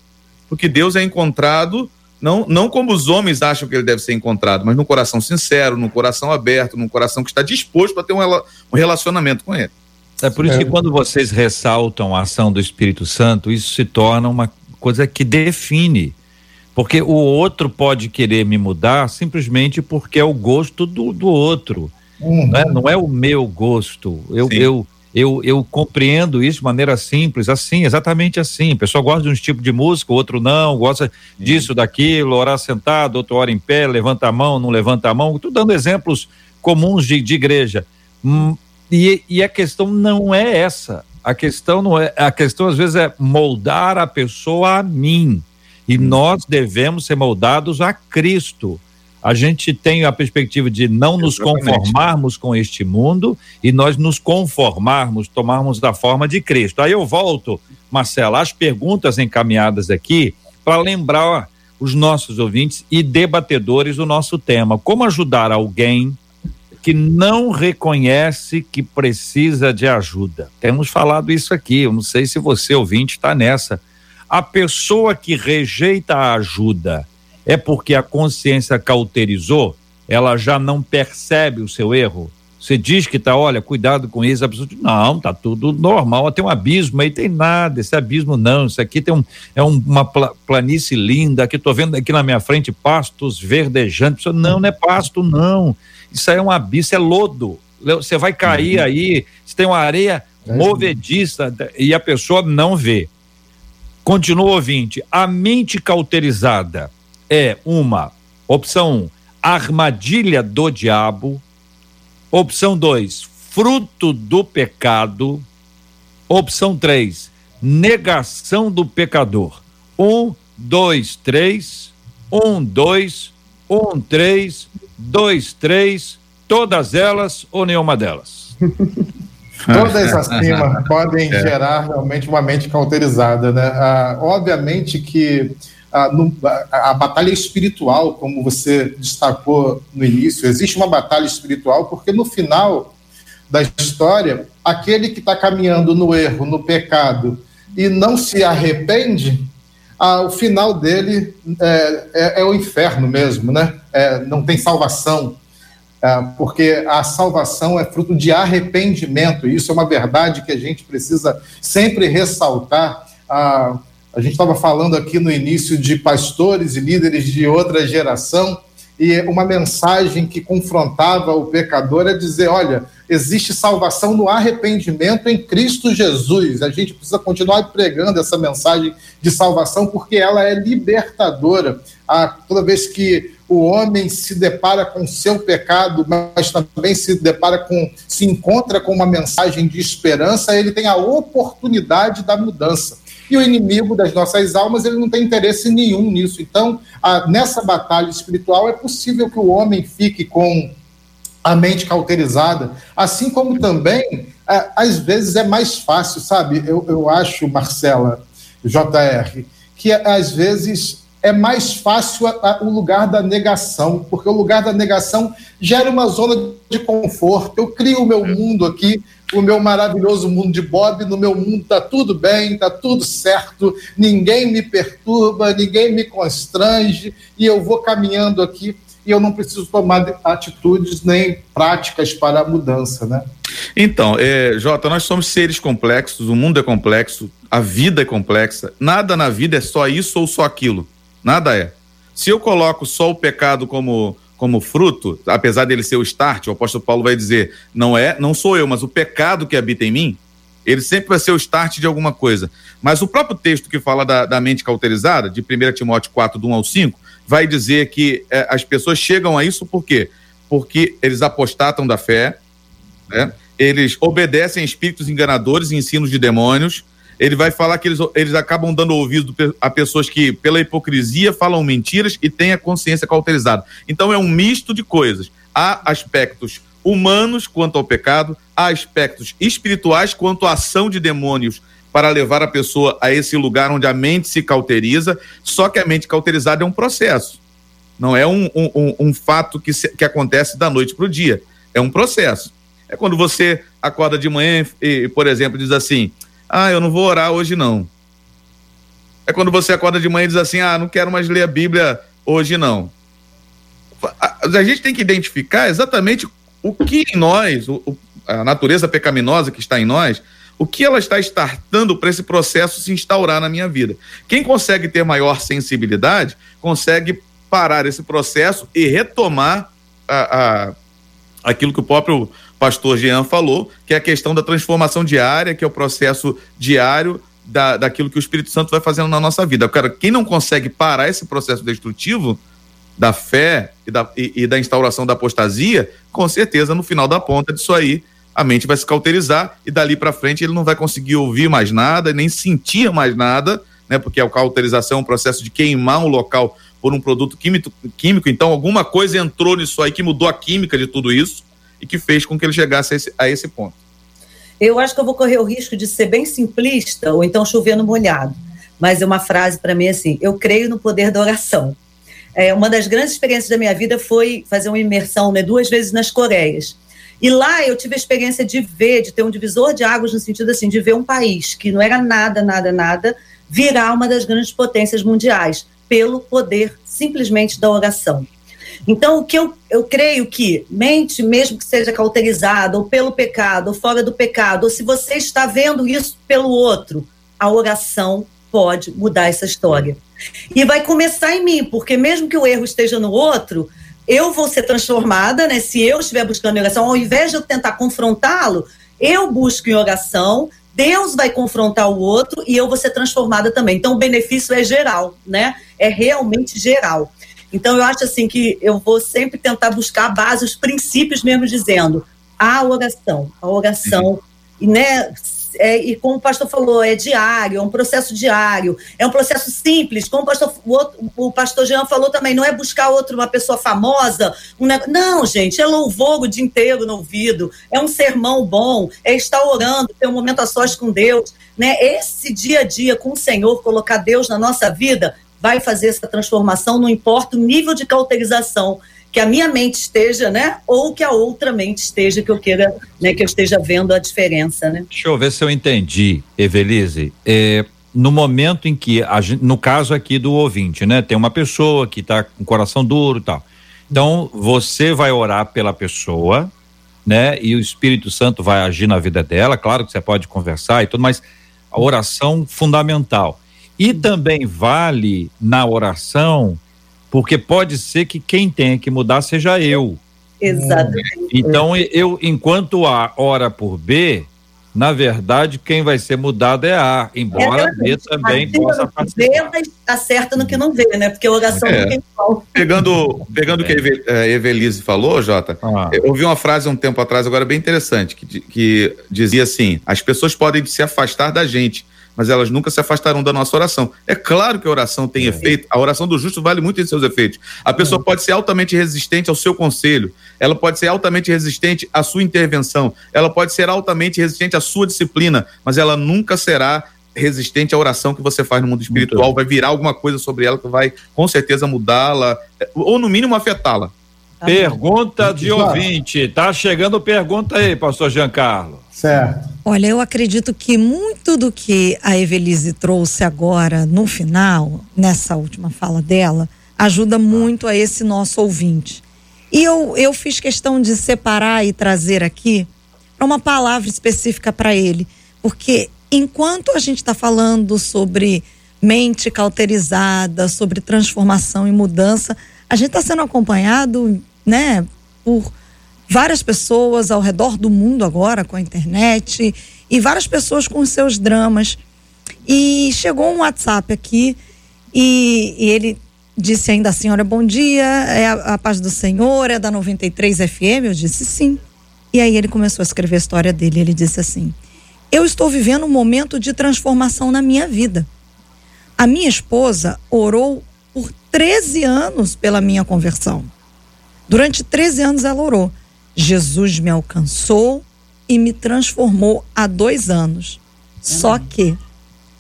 Porque Deus é encontrado não, não como os homens acham que ele deve ser encontrado, mas num coração sincero, num coração aberto, num coração que está disposto a ter um, um relacionamento com ele. É por isso é. que quando vocês ressaltam a ação do Espírito Santo, isso se torna uma coisa que define. Porque o outro pode querer me mudar simplesmente porque é o gosto do, do outro. Uhum. Não, é, não, é, o meu gosto. Eu, eu, eu, eu compreendo isso de maneira simples, assim, exatamente assim. A pessoa gosta de um tipo de música, o outro não, gosta disso, daquilo, orar sentado, outro ora em pé, levanta a mão, não levanta a mão. Estou dando exemplos comuns de, de igreja. Hum, e, e a questão não é essa. A questão não é, a questão às vezes é moldar a pessoa a mim. E nós devemos ser moldados a Cristo a gente tem a perspectiva de não nos conformarmos com este mundo e nós nos conformarmos, tomarmos da forma de Cristo. Aí eu volto, Marcela, as perguntas encaminhadas aqui para lembrar os nossos ouvintes e debatedores do nosso tema. Como ajudar alguém que não reconhece que precisa de ajuda? Temos falado isso aqui, eu não sei se você, ouvinte, está nessa. A pessoa que rejeita a ajuda, é porque a consciência cauterizou, ela já não percebe o seu erro. Você diz que tá, olha, cuidado com isso, a pessoa diz, não, tá tudo normal, tem um abismo aí, tem nada, esse abismo não, isso aqui tem um, é um, uma planície linda, que tô vendo aqui na minha frente pastos verdejantes, pessoa, não, não é pasto não, isso aí é um abismo, é lodo, você vai cair uhum. aí, você tem uma areia é movediça e a pessoa não vê. Continua ouvinte, a mente cauterizada, é uma opção 1, um, armadilha do diabo. Opção 2, fruto do pecado. Opção 3, negação do pecador. Um, dois, três. Um, dois, um, três, dois, três. Todas elas ou nenhuma delas? [laughs] Todas acima podem é. gerar realmente uma mente cauterizada, né? Ah, obviamente que a, a, a, batalha espiritual, como você destacou no início, existe uma batalha espiritual porque no final da história, aquele que está caminhando no erro, no pecado e não se arrepende, o final dele é, é, é, o inferno mesmo, né? É, não tem salvação, porque a salvação é fruto de arrependimento. Isso é uma verdade que a gente precisa sempre ressaltar. A gente estava falando aqui no início de pastores e líderes de outra geração, e uma mensagem que confrontava o pecador é dizer: olha, existe salvação no arrependimento em Cristo Jesus. A gente precisa continuar pregando essa mensagem de salvação porque ela é libertadora. Ah, toda vez que o homem se depara com seu pecado, mas também se depara com, se encontra com uma mensagem de esperança, ele tem a oportunidade da mudança. E o inimigo das nossas almas, ele não tem interesse nenhum nisso. Então, a, nessa batalha espiritual, é possível que o homem fique com a mente cauterizada, assim como também, é, às vezes, é mais fácil, sabe? Eu, eu acho, Marcela, JR, que às vezes é mais fácil a, a, o lugar da negação, porque o lugar da negação gera uma zona de conforto. Eu crio o meu mundo aqui, o meu maravilhoso mundo de Bob, no meu mundo está tudo bem, está tudo certo, ninguém me perturba, ninguém me constrange, e eu vou caminhando aqui e eu não preciso tomar atitudes nem práticas para a mudança, né? Então, é, Jota, nós somos seres complexos, o mundo é complexo, a vida é complexa, nada na vida é só isso ou só aquilo. Nada é. Se eu coloco só o pecado como como fruto, apesar dele ser o start, o apóstolo Paulo vai dizer, não é, não sou eu, mas o pecado que habita em mim, ele sempre vai ser o start de alguma coisa. Mas o próprio texto que fala da, da mente cauterizada, de 1 Timóteo 4, do 1 ao 5, vai dizer que é, as pessoas chegam a isso por quê? porque eles apostatam da fé, né? eles obedecem a espíritos enganadores e ensinos de demônios. Ele vai falar que eles, eles acabam dando ouvido a pessoas que, pela hipocrisia, falam mentiras e têm a consciência cauterizada. Então é um misto de coisas. Há aspectos humanos quanto ao pecado, há aspectos espirituais quanto à ação de demônios para levar a pessoa a esse lugar onde a mente se cauteriza. Só que a mente cauterizada é um processo, não é um, um, um fato que, se, que acontece da noite para o dia. É um processo. É quando você acorda de manhã e, por exemplo, diz assim: Ah, eu não vou orar hoje não. É quando você acorda de manhã e diz assim: Ah, não quero mais ler a Bíblia hoje não. A, gente tem que identificar exatamente o que em nós, o, a natureza pecaminosa que está em nós, o que ela está startando para esse processo se instaurar na minha vida. Quem consegue ter maior sensibilidade consegue parar esse processo e retomar a, a, aquilo que o próprio pastor Jean falou, que é a questão da transformação diária, que é o processo diário da, daquilo que o Espírito Santo vai fazendo na nossa vida. Cara, quem não consegue parar esse processo destrutivo da fé e da, e, e da instauração da apostasia, com certeza no final da ponta disso aí a mente vai se cauterizar e dali para frente ele não vai conseguir ouvir mais nada, nem sentir mais nada, né? Porque a cauterização é um processo de queimar um local por um produto químico, químico, então alguma coisa entrou nisso aí que mudou a química de tudo isso e que fez com que ele chegasse a esse, a esse ponto. Eu acho que eu vou correr o risco de ser bem simplista ou então chover no molhado, mas é uma frase para mim assim: eu creio no poder da oração. É, uma das grandes experiências da minha vida foi fazer uma imersão né, duas vezes nas Coreias. E lá eu tive a experiência de ver, de ter um divisor de águas no sentido assim, de ver um país que não era nada, nada, nada, virar uma das grandes potências mundiais pelo poder simplesmente da oração. Então, o que eu, eu creio que mente, mesmo que seja cauterizada, ou pelo pecado, ou fora do pecado, ou se você está vendo isso pelo outro, a oração pode mudar essa história. E vai começar em mim, porque mesmo que o erro esteja no outro, eu vou ser transformada, né? Se eu estiver buscando em oração, ao invés de eu tentar confrontá-lo, eu busco em oração, Deus vai confrontar o outro e eu vou ser transformada também. Então o benefício é geral, né? É realmente geral. Então eu acho assim que eu vou sempre tentar buscar a base, os princípios mesmo dizendo a oração, a oração, e né, é, e como o pastor falou, é diário, é um processo diário, é um processo simples, como o pastor, o, outro, o pastor Jean falou também, não é buscar outro, uma pessoa famosa, um negócio, não, gente, é louvor o dia inteiro no ouvido, é um sermão bom, é estar orando, ter um momento a sós com Deus, né? Esse dia a dia com o Senhor, colocar Deus na nossa vida, vai fazer essa transformação, não importa o nível de cauterização que a minha mente esteja, né? Ou que a outra mente esteja, que eu queira, né? Que eu esteja vendo a diferença, né? Deixa eu ver se eu entendi, Evelise. É, no momento em que, a, no caso aqui do ouvinte, né? Tem uma pessoa que está com coração duro e tal. Então, você vai orar pela pessoa, né? E o Espírito Santo vai agir na vida dela. Claro que você pode conversar e tudo, mas a oração fundamental. E também vale na oração porque pode ser que quem tenha que mudar seja eu. Exatamente. Então, eu, enquanto A ora por B, na verdade, quem vai ser mudado é A, embora B também possa participar. B acerta no que não vê, né? Porque a oração é. não tem Pegando, pegando o que a é, Evelise falou, Jota, ah. eu ouvi uma frase um tempo atrás, agora bem interessante, que, que dizia assim: as pessoas podem se afastar da gente, mas elas nunca se afastarão da nossa oração. É claro que a oração tem é. efeito, a oração do justo vale muito em seus efeitos. A pessoa é. pode ser altamente resistente ao seu conselho, ela pode ser altamente resistente à sua intervenção, ela pode ser altamente resistente à sua disciplina, mas ela nunca será resistente à oração que você faz no mundo espiritual, vai virar alguma coisa sobre ela que vai com certeza mudá-la, ou no mínimo afetá-la. Pergunta de ouvinte. Tá chegando pergunta aí, pastor Giancarlo. Certo. Olha, eu acredito que muito do que a Evelise trouxe agora no final, nessa última fala dela, ajuda muito a esse nosso ouvinte. E eu, eu fiz questão de separar e trazer aqui uma palavra específica para ele, porque enquanto a gente está falando sobre mente cauterizada, sobre transformação e mudança, a gente está sendo acompanhado, né, por várias pessoas ao redor do mundo agora com a internet e várias pessoas com seus dramas. E chegou um WhatsApp aqui e, e ele disse ainda assim: Olha, bom dia, é a, a paz do Senhor, é da 93 FM? Eu disse sim. E aí ele começou a escrever a história dele. Ele disse assim: Eu estou vivendo um momento de transformação na minha vida. A minha esposa orou por 13 anos pela minha conversão. Durante 13 anos ela orou. Jesus me alcançou e me transformou há dois anos. Só que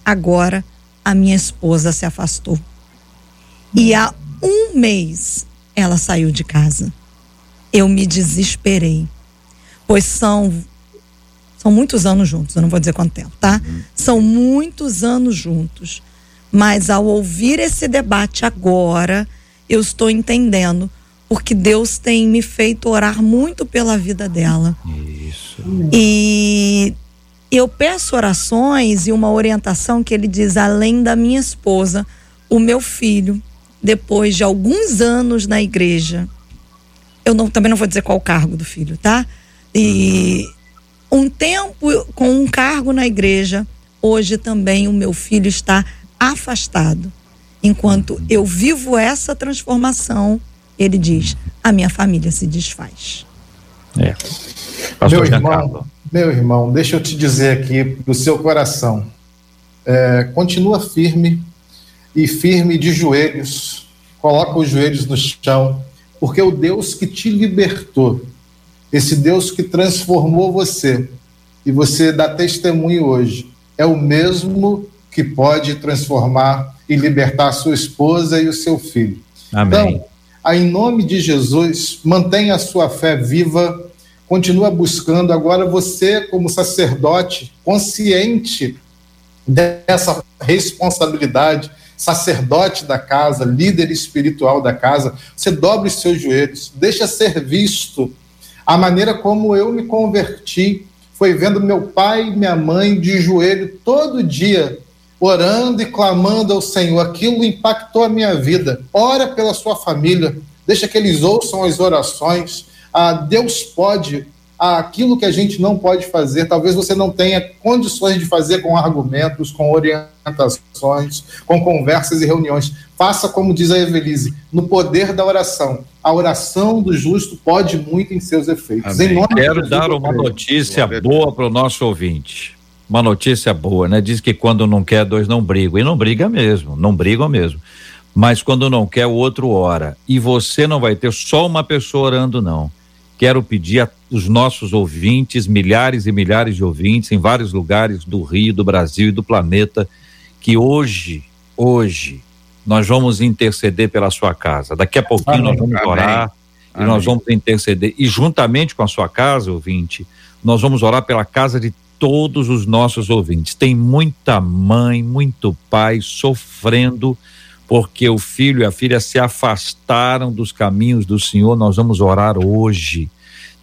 agora a minha esposa se afastou. E há um mês ela saiu de casa. Eu me desesperei. Pois são são muitos anos juntos, eu não vou dizer quanto tempo, tá? Uhum. São muitos anos juntos. Mas ao ouvir esse debate agora, eu estou entendendo porque Deus tem me feito orar muito pela vida dela. Isso. E eu peço orações e uma orientação que ele diz além da minha esposa, o meu filho depois de alguns anos na igreja, eu não, também não vou dizer qual o cargo do filho, tá? E um tempo com um cargo na igreja, hoje também o meu filho está afastado. Enquanto eu vivo essa transformação, ele diz: a minha família se desfaz. É. Meu irmão, meu irmão, deixa eu te dizer aqui do seu coração. É, continua firme e firme de joelhos, coloca os joelhos no chão, porque o Deus que te libertou, esse Deus que transformou você, e você dá testemunho hoje, é o mesmo que pode transformar e libertar a sua esposa e o seu filho. Amém. Então, em nome de Jesus, mantenha a sua fé viva, continua buscando. Agora você, como sacerdote, consciente dessa responsabilidade, sacerdote da casa, líder espiritual da casa, você dobre os seus joelhos, deixa ser visto. A maneira como eu me converti foi vendo meu pai e minha mãe de joelho todo dia, orando e clamando ao Senhor. Aquilo impactou a minha vida. Ora pela sua família, deixa que eles ouçam as orações. Ah, Deus pode aquilo que a gente não pode fazer, talvez você não tenha condições de fazer com argumentos, com orientações, com conversas e reuniões. Faça como diz a Evelise, no poder da oração. A oração do justo pode muito em seus efeitos. Em Quero dar uma notícia boa para o nosso ouvinte. Uma notícia boa, né? Diz que quando não quer, dois não brigam. E não briga mesmo, não brigam mesmo. Mas quando não quer, o outro ora. E você não vai ter só uma pessoa orando, não quero pedir a os nossos ouvintes, milhares e milhares de ouvintes em vários lugares do Rio, do Brasil e do planeta, que hoje, hoje, nós vamos interceder pela sua casa. Daqui a pouquinho Amém. nós vamos orar Amém. e nós vamos interceder. E juntamente com a sua casa, ouvinte, nós vamos orar pela casa de todos os nossos ouvintes. Tem muita mãe, muito pai sofrendo porque o filho e a filha se afastaram dos caminhos do Senhor. Nós vamos orar hoje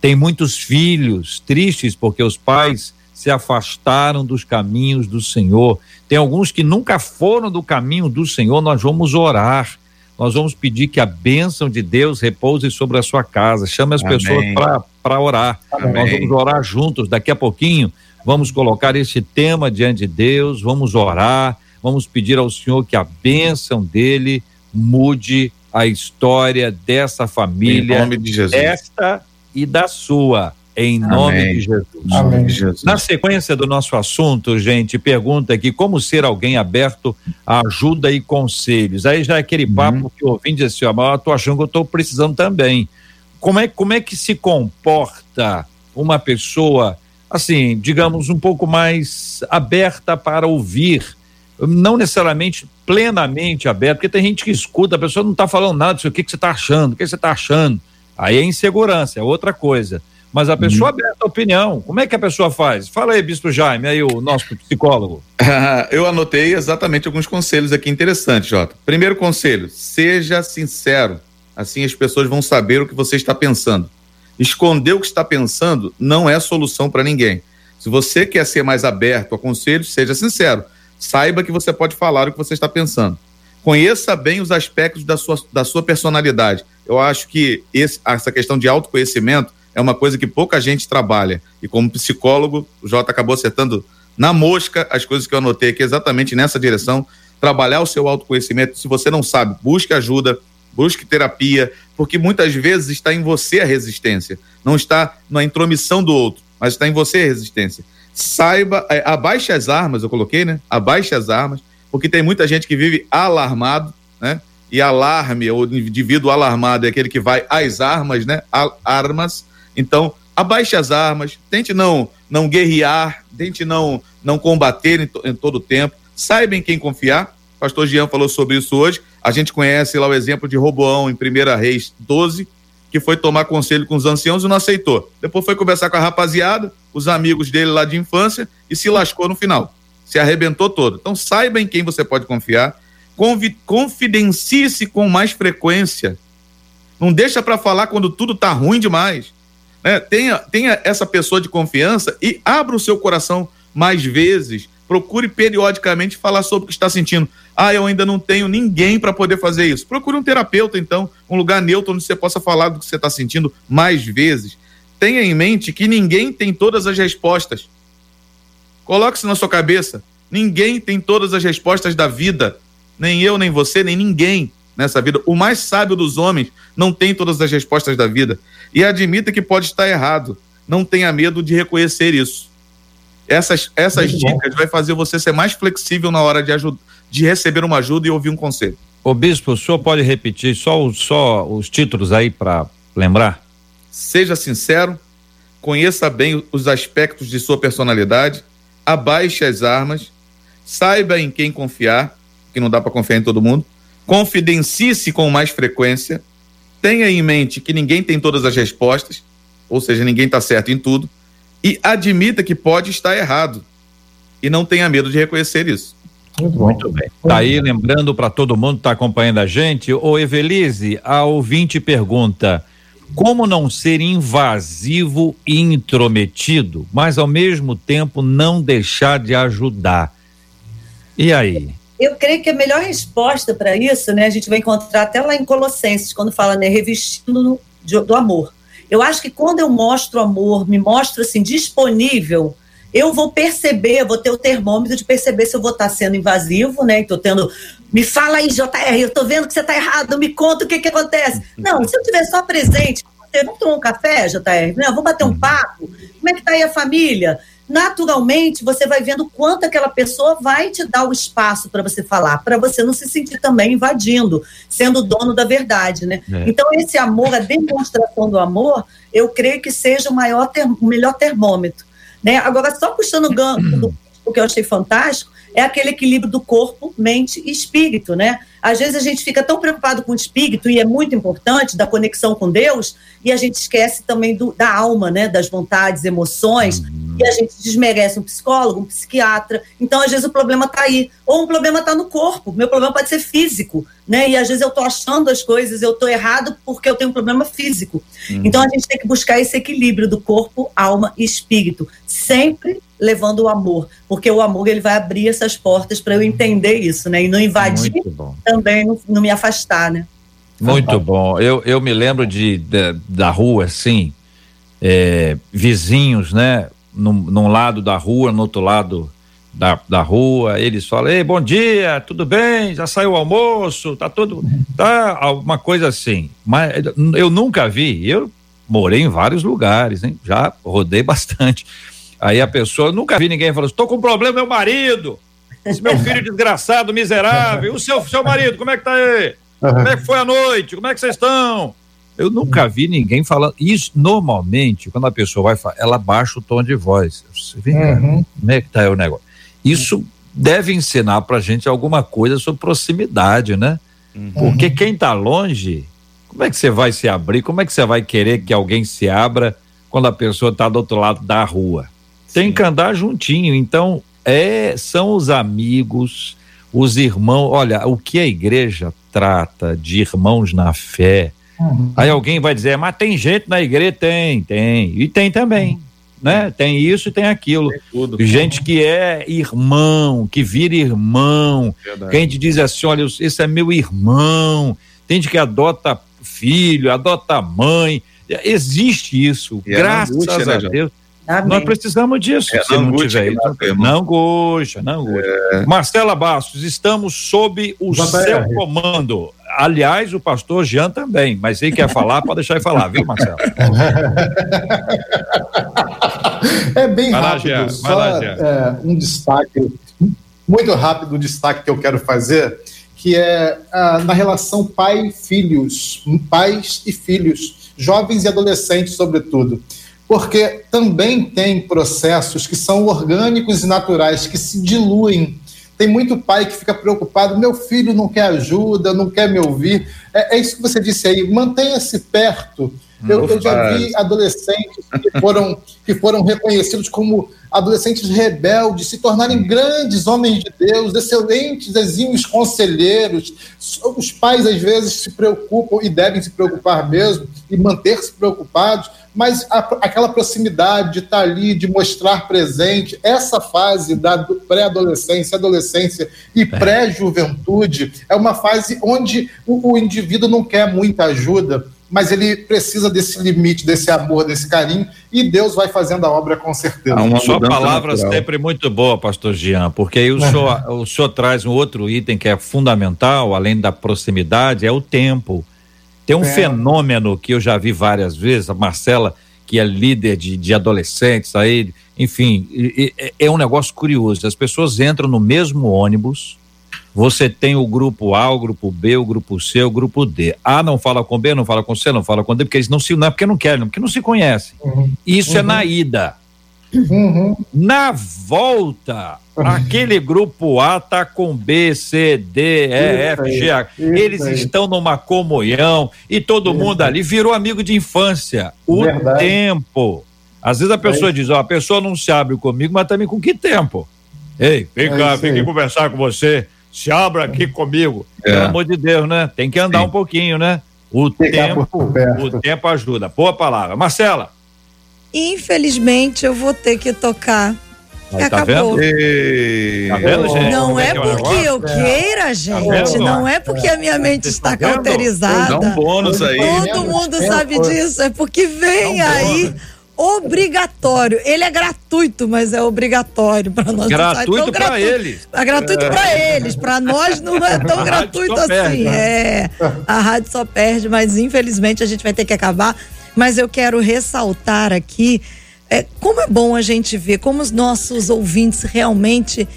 tem muitos filhos tristes porque os pais se afastaram dos caminhos do Senhor. Tem alguns que nunca foram do caminho do Senhor. Nós vamos orar. Nós vamos pedir que a bênção de Deus repouse sobre a sua casa. Chame as Amém. pessoas para orar. Amém. Nós vamos orar juntos. Daqui a pouquinho, vamos colocar esse tema diante de Deus. Vamos orar. Vamos pedir ao Senhor que a bênção dele mude a história dessa família. Em nome de Jesus. Esta e da sua. Em nome Amém. de Jesus. Amém. Jesus. Na sequência do nosso assunto, gente, pergunta aqui como ser alguém aberto a ajuda e conselhos. Aí já é aquele uhum. papo que o ouvinte diz assim, ó, mas eu tô achando que eu estou precisando também. Como é, como é que se comporta uma pessoa, assim, digamos, um pouco mais aberta para ouvir, não necessariamente plenamente aberta, porque tem gente que escuta, a pessoa não está falando nada, o que, que você está achando, o que você está achando. Aí é insegurança, é outra coisa. Mas a pessoa uhum. aberta a opinião. Como é que a pessoa faz? Fala aí, Bispo Jaime, aí o nosso psicólogo. [laughs] Eu anotei exatamente alguns conselhos aqui interessantes, Jota. Primeiro conselho: seja sincero. Assim as pessoas vão saber o que você está pensando. Esconder o que está pensando não é solução para ninguém. Se você quer ser mais aberto a conselhos, seja sincero. Saiba que você pode falar o que você está pensando. Conheça bem os aspectos da sua, da sua personalidade. Eu acho que esse, essa questão de autoconhecimento é uma coisa que pouca gente trabalha. E como psicólogo, o Jota acabou acertando na mosca as coisas que eu anotei aqui exatamente nessa direção. trabalhar o seu autoconhecimento. Se você não sabe, busque ajuda, busque terapia, porque muitas vezes está em você a resistência, não está na intromissão do outro, mas está em você a resistência. Saiba, é, abaixe as armas, eu coloquei, né? Abaixe as armas, porque tem muita gente que vive alarmado, né? E alarme, ou indivíduo alarmado é aquele que vai às armas, né? Armas. Então, abaixe as armas, tente não não guerrear, tente não não combater em, em todo o tempo. Saiba em quem confiar. O pastor Jean falou sobre isso hoje. A gente conhece lá o exemplo de Roboão em 1 Reis 12, que foi tomar conselho com os anciãos e não aceitou. Depois foi conversar com a rapaziada, os amigos dele lá de infância, e se lascou no final. Se arrebentou todo. Então saiba em quem você pode confiar. Confidencie-se com mais frequência. Não deixa para falar quando tudo tá ruim demais. Né? Tenha, tenha essa pessoa de confiança e abra o seu coração mais vezes. Procure periodicamente falar sobre o que está sentindo. Ah, eu ainda não tenho ninguém para poder fazer isso. Procure um terapeuta, então, um lugar neutro onde você possa falar do que você está sentindo mais vezes. Tenha em mente que ninguém tem todas as respostas. Coloque-se na sua cabeça. Ninguém tem todas as respostas da vida. Nem eu, nem você, nem ninguém nessa vida. O mais sábio dos homens não tem todas as respostas da vida. E admita que pode estar errado. Não tenha medo de reconhecer isso. Essas, essas dicas vai fazer você ser mais flexível na hora de, ajuda, de receber uma ajuda e ouvir um conselho. Ô bispo, o senhor pode repetir só, só os títulos aí para lembrar? Seja sincero, conheça bem os aspectos de sua personalidade, abaixe as armas, saiba em quem confiar, que não dá para confiar em todo mundo, confidencie-se com mais frequência, tenha em mente que ninguém tem todas as respostas, ou seja, ninguém está certo em tudo, e admita que pode estar errado. E não tenha medo de reconhecer isso. Muito, Muito bem. Tá aí lembrando para todo mundo que está acompanhando a gente, o Evelise, a ouvinte pergunta: como não ser invasivo e intrometido, mas ao mesmo tempo não deixar de ajudar? E aí? Eu creio que a melhor resposta para isso, né, a gente vai encontrar até lá em Colossenses, quando fala, né, revestindo do amor. Eu acho que quando eu mostro amor, me mostro assim disponível, eu vou perceber, vou ter o termômetro de perceber se eu vou estar sendo invasivo, né? Estou tendo, me fala aí, JR, eu estou vendo que você está errado, me conta o que que acontece. Não, se eu estiver só presente, vamos tomar um café, JR, não, vamos bater um papo, como é que está aí a família? Naturalmente você vai vendo quanto aquela pessoa vai te dar o espaço para você falar, para você não se sentir também invadindo, sendo dono da verdade, né? É. Então esse amor, a demonstração do amor, eu creio que seja o maior ter, o melhor termômetro, né? Agora só puxando o gancho o que eu achei fantástico é aquele equilíbrio do corpo, mente e espírito, né? Às vezes a gente fica tão preocupado com o espírito e é muito importante da conexão com Deus e a gente esquece também do, da alma, né? Das vontades, emoções uhum. E a gente desmerece um psicólogo, um psiquiatra. Então às vezes o problema está aí ou um problema está no corpo. Meu problema pode ser físico, né? E às vezes eu estou achando as coisas, eu estou errado porque eu tenho um problema físico. Uhum. Então a gente tem que buscar esse equilíbrio do corpo, alma e espírito, sempre levando o amor, porque o amor ele vai abrir essas portas para eu entender isso, né? E não invadir também não, não, me afastar, né? Muito bom. Eu, eu me lembro de, de da rua, assim, é, vizinhos, né? Num, num, lado da rua, no outro lado da, da rua, eles falam, ei, bom dia, tudo bem? Já saiu o almoço? Tá tudo. Tá, alguma coisa assim. Mas eu nunca vi, eu morei em vários lugares, hein? Já rodei bastante. Aí a pessoa, nunca vi ninguém falando, estou com um problema, meu marido. Esse meu filho [laughs] desgraçado, miserável. O seu, seu marido, como é que tá aí? Como é que foi a noite? Como é que vocês estão? Eu nunca vi ninguém falando. Isso, normalmente, quando a pessoa vai falar, ela baixa o tom de voz. Você vê, uhum. como é que tá aí o negócio? Isso deve ensinar pra gente alguma coisa sobre proximidade, né? Uhum. Porque quem tá longe, como é que você vai se abrir? Como é que você vai querer que alguém se abra quando a pessoa tá do outro lado da rua? Tem Sim. que andar juntinho. Então, é, são os amigos, os irmãos. Olha, o que a igreja trata de irmãos na fé. Aí alguém vai dizer, mas tem gente na igreja? Tem, tem. E tem também. Né? Tem isso e tem aquilo. Tem tudo. Gente que é irmão, que vira irmão. Verdade. Quem te diz assim: olha, esse é meu irmão. Tem gente que adota filho, adota mãe. Existe isso. E é graças é angústia, a né, Deus. Amém. Nós precisamos disso. É, se não, tiver isso, não angústia, não angústia. É. Marcela Bastos, estamos sob o seu comando. Aliás, o pastor Jean também, mas se ele quer falar, pode deixar ele falar, viu, Marcelo? é bem vai rápido, lá, só lá, é, um destaque, muito rápido, um destaque que eu quero fazer, que é ah, na relação pai-filhos, pais e filhos, jovens e adolescentes, sobretudo porque também tem processos que são orgânicos e naturais, que se diluem. Tem muito pai que fica preocupado, meu filho não quer ajuda, não quer me ouvir. É, é isso que você disse aí, mantenha-se perto. Eu, eu, já vi adolescentes que foram, que foram reconhecidos como adolescentes rebeldes se tornarem grandes homens de Deus, excelentes, exímios conselheiros. Os pais, às vezes, se preocupam e devem se preocupar mesmo e manter-se preocupados, mas a, aquela proximidade de estar ali, de mostrar presente, essa fase da pré-adolescência, adolescência e é. pré-juventude é uma fase onde o, o indivíduo não quer muita ajuda mas ele precisa desse limite, desse amor, desse carinho, e Deus vai fazendo a obra com certeza. Uma Sua palavra natural. sempre muito boa, pastor Jean, porque aí o, senhor, o senhor traz um outro item que é fundamental, além da proximidade, é o tempo. Tem um é. fenômeno que eu já vi várias vezes, a Marcela, que é líder de, de adolescentes aí, enfim, é um negócio curioso. As pessoas entram no mesmo ônibus, você tem o grupo A, o grupo B, o grupo C, o grupo D. A não fala com B, não fala com C, não fala com D, porque eles não se não é porque não querem, porque não se conhecem. Uhum. Isso uhum. é na uhum. ida. Uhum. Na volta, aquele grupo A tá com B, C, D, E, F, G. A. Eles estão numa comunhão e todo mundo ali virou amigo de infância. O Verdade. tempo. Às vezes a pessoa é diz, ó, a pessoa não se abre comigo, mas também com que tempo? Ei, vem é cá, vem aqui conversar com você se abra aqui comigo. É. Pelo amor de Deus, né? Tem que andar Sim. um pouquinho, né? O tempo, o tempo ajuda. Boa palavra. Marcela. Infelizmente, eu vou ter que tocar. Aí, tá acabou. Vendo? Tá vendo, gente? Não é, é porque eu queira, tá gente. Tá não é porque a minha mente está tá cauterizada. Dá um bônus aí. Todo mundo sabe disso. É porque vem aí obrigatório. Ele é gratuito, mas é obrigatório para nós. Gratuito para eles. É gratuito é. para eles. Para nós não é tão [laughs] gratuito assim. Perde, né? É. A rádio só perde, mas infelizmente a gente vai ter que acabar. Mas eu quero ressaltar aqui é, como é bom a gente ver como os nossos ouvintes realmente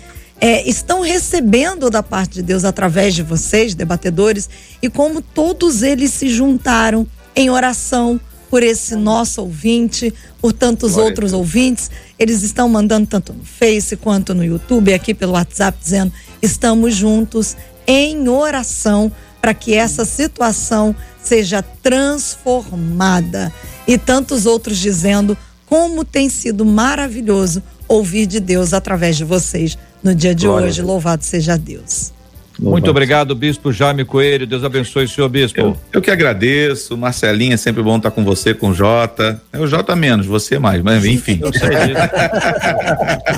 é, estão recebendo da parte de Deus através de vocês, debatedores, e como todos eles se juntaram em oração por esse nosso ouvinte, por tantos Glória outros ouvintes. Eles estão mandando tanto no Face quanto no YouTube, aqui pelo WhatsApp, dizendo: estamos juntos em oração para que essa situação seja transformada. E tantos outros dizendo como tem sido maravilhoso ouvir de Deus através de vocês no dia de Glória hoje. Louvado seja Deus. Muito obrigado, Bispo Jaime Coelho. Deus abençoe o senhor, Bispo. Eu, eu, que agradeço. Marcelinha, sempre bom estar com você, com o Jota. É o Jota menos, você mais, mas enfim. Eu sei disso.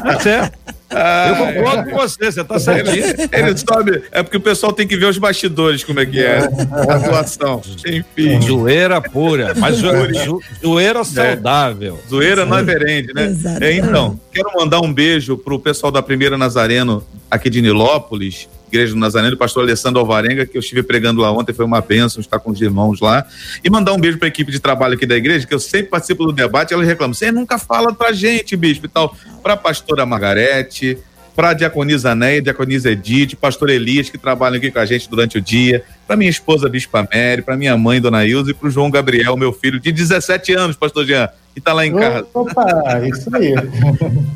tá certo. Ah, eu concordo com você, você está certíssimo. Ele, ele sobe, é porque o pessoal tem que ver os bastidores, como é que é a atuação. Enfim. Zoeira pura, mas zo, zoeira saudável. É. Zoeira não é verende, né? É, então, quero mandar um beijo pro pessoal da Primeira Nazareno aqui de Nilópolis, Igreja do Nazareno, o pastor Alessandro Alvarenga, que eu estive pregando lá ontem, foi uma bênção estar com os irmãos lá. E mandar um beijo para a equipe de trabalho aqui da igreja, que eu sempre participo do debate, ela reclama, você nunca fala pra gente, bispo e tal. Para a pastora Margarete, para a diaconisa Neia, diaconisa Edith, pastor Elias, que trabalham aqui com a gente durante o dia, para minha esposa Bispa Mary, para minha mãe, Dona Ilza, e para o João Gabriel, meu filho, de 17 anos, pastor Jean, que está lá em casa. Opa, isso aí.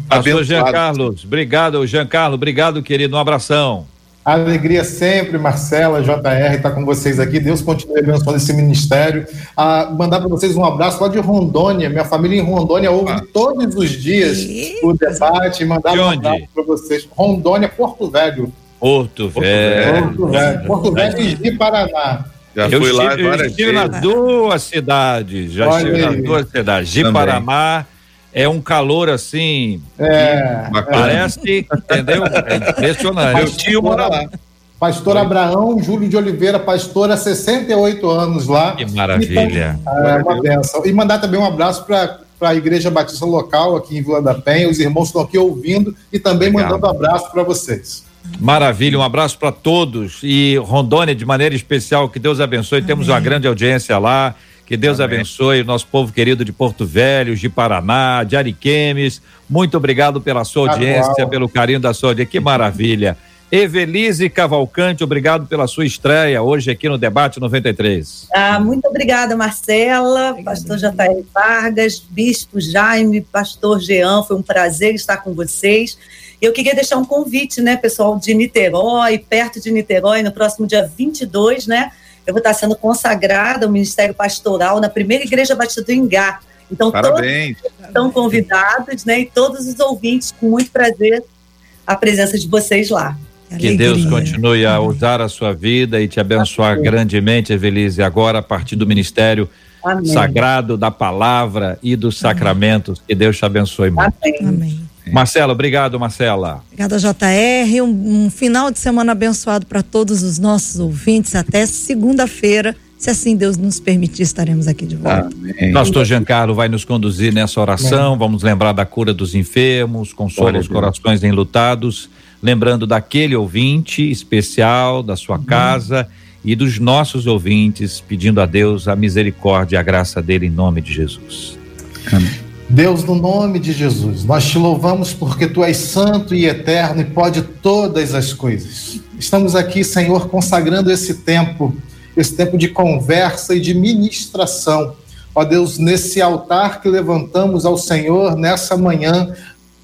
pastor Jean Carlos, obrigado, Jean Carlos, obrigado, querido, um abração. Alegria sempre, Marcela, JR, estar tá com vocês aqui. Deus continue abençoando esse ministério. Ah, mandar para vocês um abraço lá de Rondônia. Minha família em Rondônia ouve ah. todos os dias o debate. Mandar um abraço para vocês. Rondônia, Porto Velho. Porto, Velho. Porto Velho, Porto Velho e Paraná. Já eu fui estive, lá várias eu estive vezes. nas duas cidades. Já Olha estive aí. nas duas cidades. De Paraná é um calor assim. É. Parece, entendeu? É impressionante. Meu tio mora lá. Pastor Oi. Abraão Júlio de Oliveira, pastor há 68 anos lá. Que maravilha. Então, é uma benção. E mandar também um abraço para para a Igreja Batista local aqui em Vila da Penha. Os irmãos estão aqui ouvindo e também Legal. mandando abraço para vocês. Maravilha, um abraço para todos e Rondônia de maneira especial, que Deus abençoe. Amém. Temos uma grande audiência lá. Que Deus Amém. abençoe o nosso povo querido de Porto Velho, de Paraná, de Ariquemes. Muito obrigado pela sua audiência, pelo carinho da sua audiência. Que maravilha. Evelise Cavalcante, obrigado pela sua estreia hoje aqui no Debate 93. Ah, muito obrigada, Marcela, pastor J.R. Vargas, Bispo Jaime, pastor Jean, foi um prazer estar com vocês. Eu queria deixar um convite, né, pessoal de Niterói, perto de Niterói, no próximo dia 22, né, eu vou estar sendo consagrada ao Ministério Pastoral na primeira Igreja Batista do Ingá. Então, Parabéns. todos estão convidados, né, e todos os ouvintes, com muito prazer, a presença de vocês lá. Que Deus continue a usar a sua vida e te abençoar Amém. grandemente, Evelise, agora a partir do ministério Amém. sagrado da palavra e dos sacramentos. Que Deus te abençoe muito. Amém. Marcela, obrigado, Marcela. Obrigada, JR. Um, um final de semana abençoado para todos os nossos ouvintes. Até segunda-feira. Se assim Deus nos permitir, estaremos aqui de volta. Amém. Pastor Giancarlo vai nos conduzir nessa oração. Amém. Vamos lembrar da cura dos enfermos, consola os corações enlutados lembrando daquele ouvinte especial da sua uhum. casa e dos nossos ouvintes, pedindo a Deus a misericórdia e a graça dele em nome de Jesus. Amém. Deus, no nome de Jesus, nós te louvamos porque tu és santo e eterno e pode todas as coisas. Estamos aqui, Senhor, consagrando esse tempo, esse tempo de conversa e de ministração. Ó Deus, nesse altar que levantamos ao Senhor nessa manhã,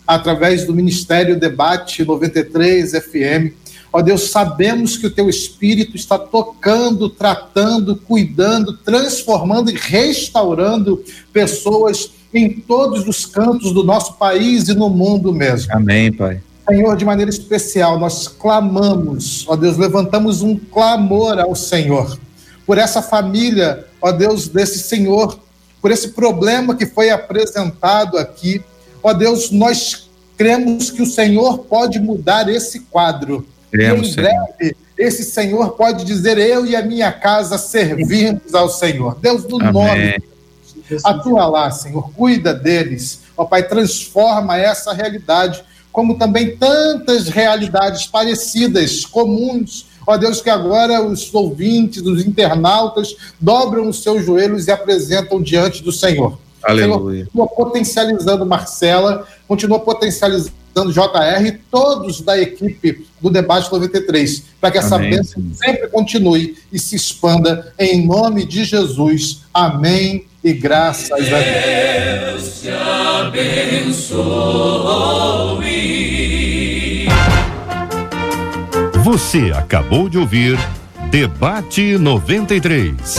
através do Ministério Debate 93 FM. Ó Deus, sabemos que o teu Espírito está tocando, tratando, cuidando, transformando e restaurando pessoas em todos os cantos do nosso país e no mundo mesmo. Amém, Pai. Senhor, de maneira especial, nós clamamos, ó Deus, levantamos um clamor ao Senhor por essa família, ó Deus, desse Senhor, por esse problema que foi apresentado aqui Ó Deus, nós cremos que o Senhor pode mudar esse quadro. Cremos, em breve, Senhor. esse Senhor pode dizer: Eu e a minha casa servimos ao Senhor. Deus, no Amém. nome, atua lá, Senhor, cuida deles. Ó Pai, transforma essa realidade, como também tantas realidades parecidas, comuns. Ó Deus, que agora os ouvintes, os internautas dobram os seus joelhos e apresentam diante do Senhor. Aleluia. continua potencializando Marcela, continua potencializando JR e todos da equipe do Debate 93, para que essa Amém. bênção sempre continue e se expanda em nome de Jesus. Amém e graças a Deus. Deus te abençoe. Você acabou de ouvir Debate 93.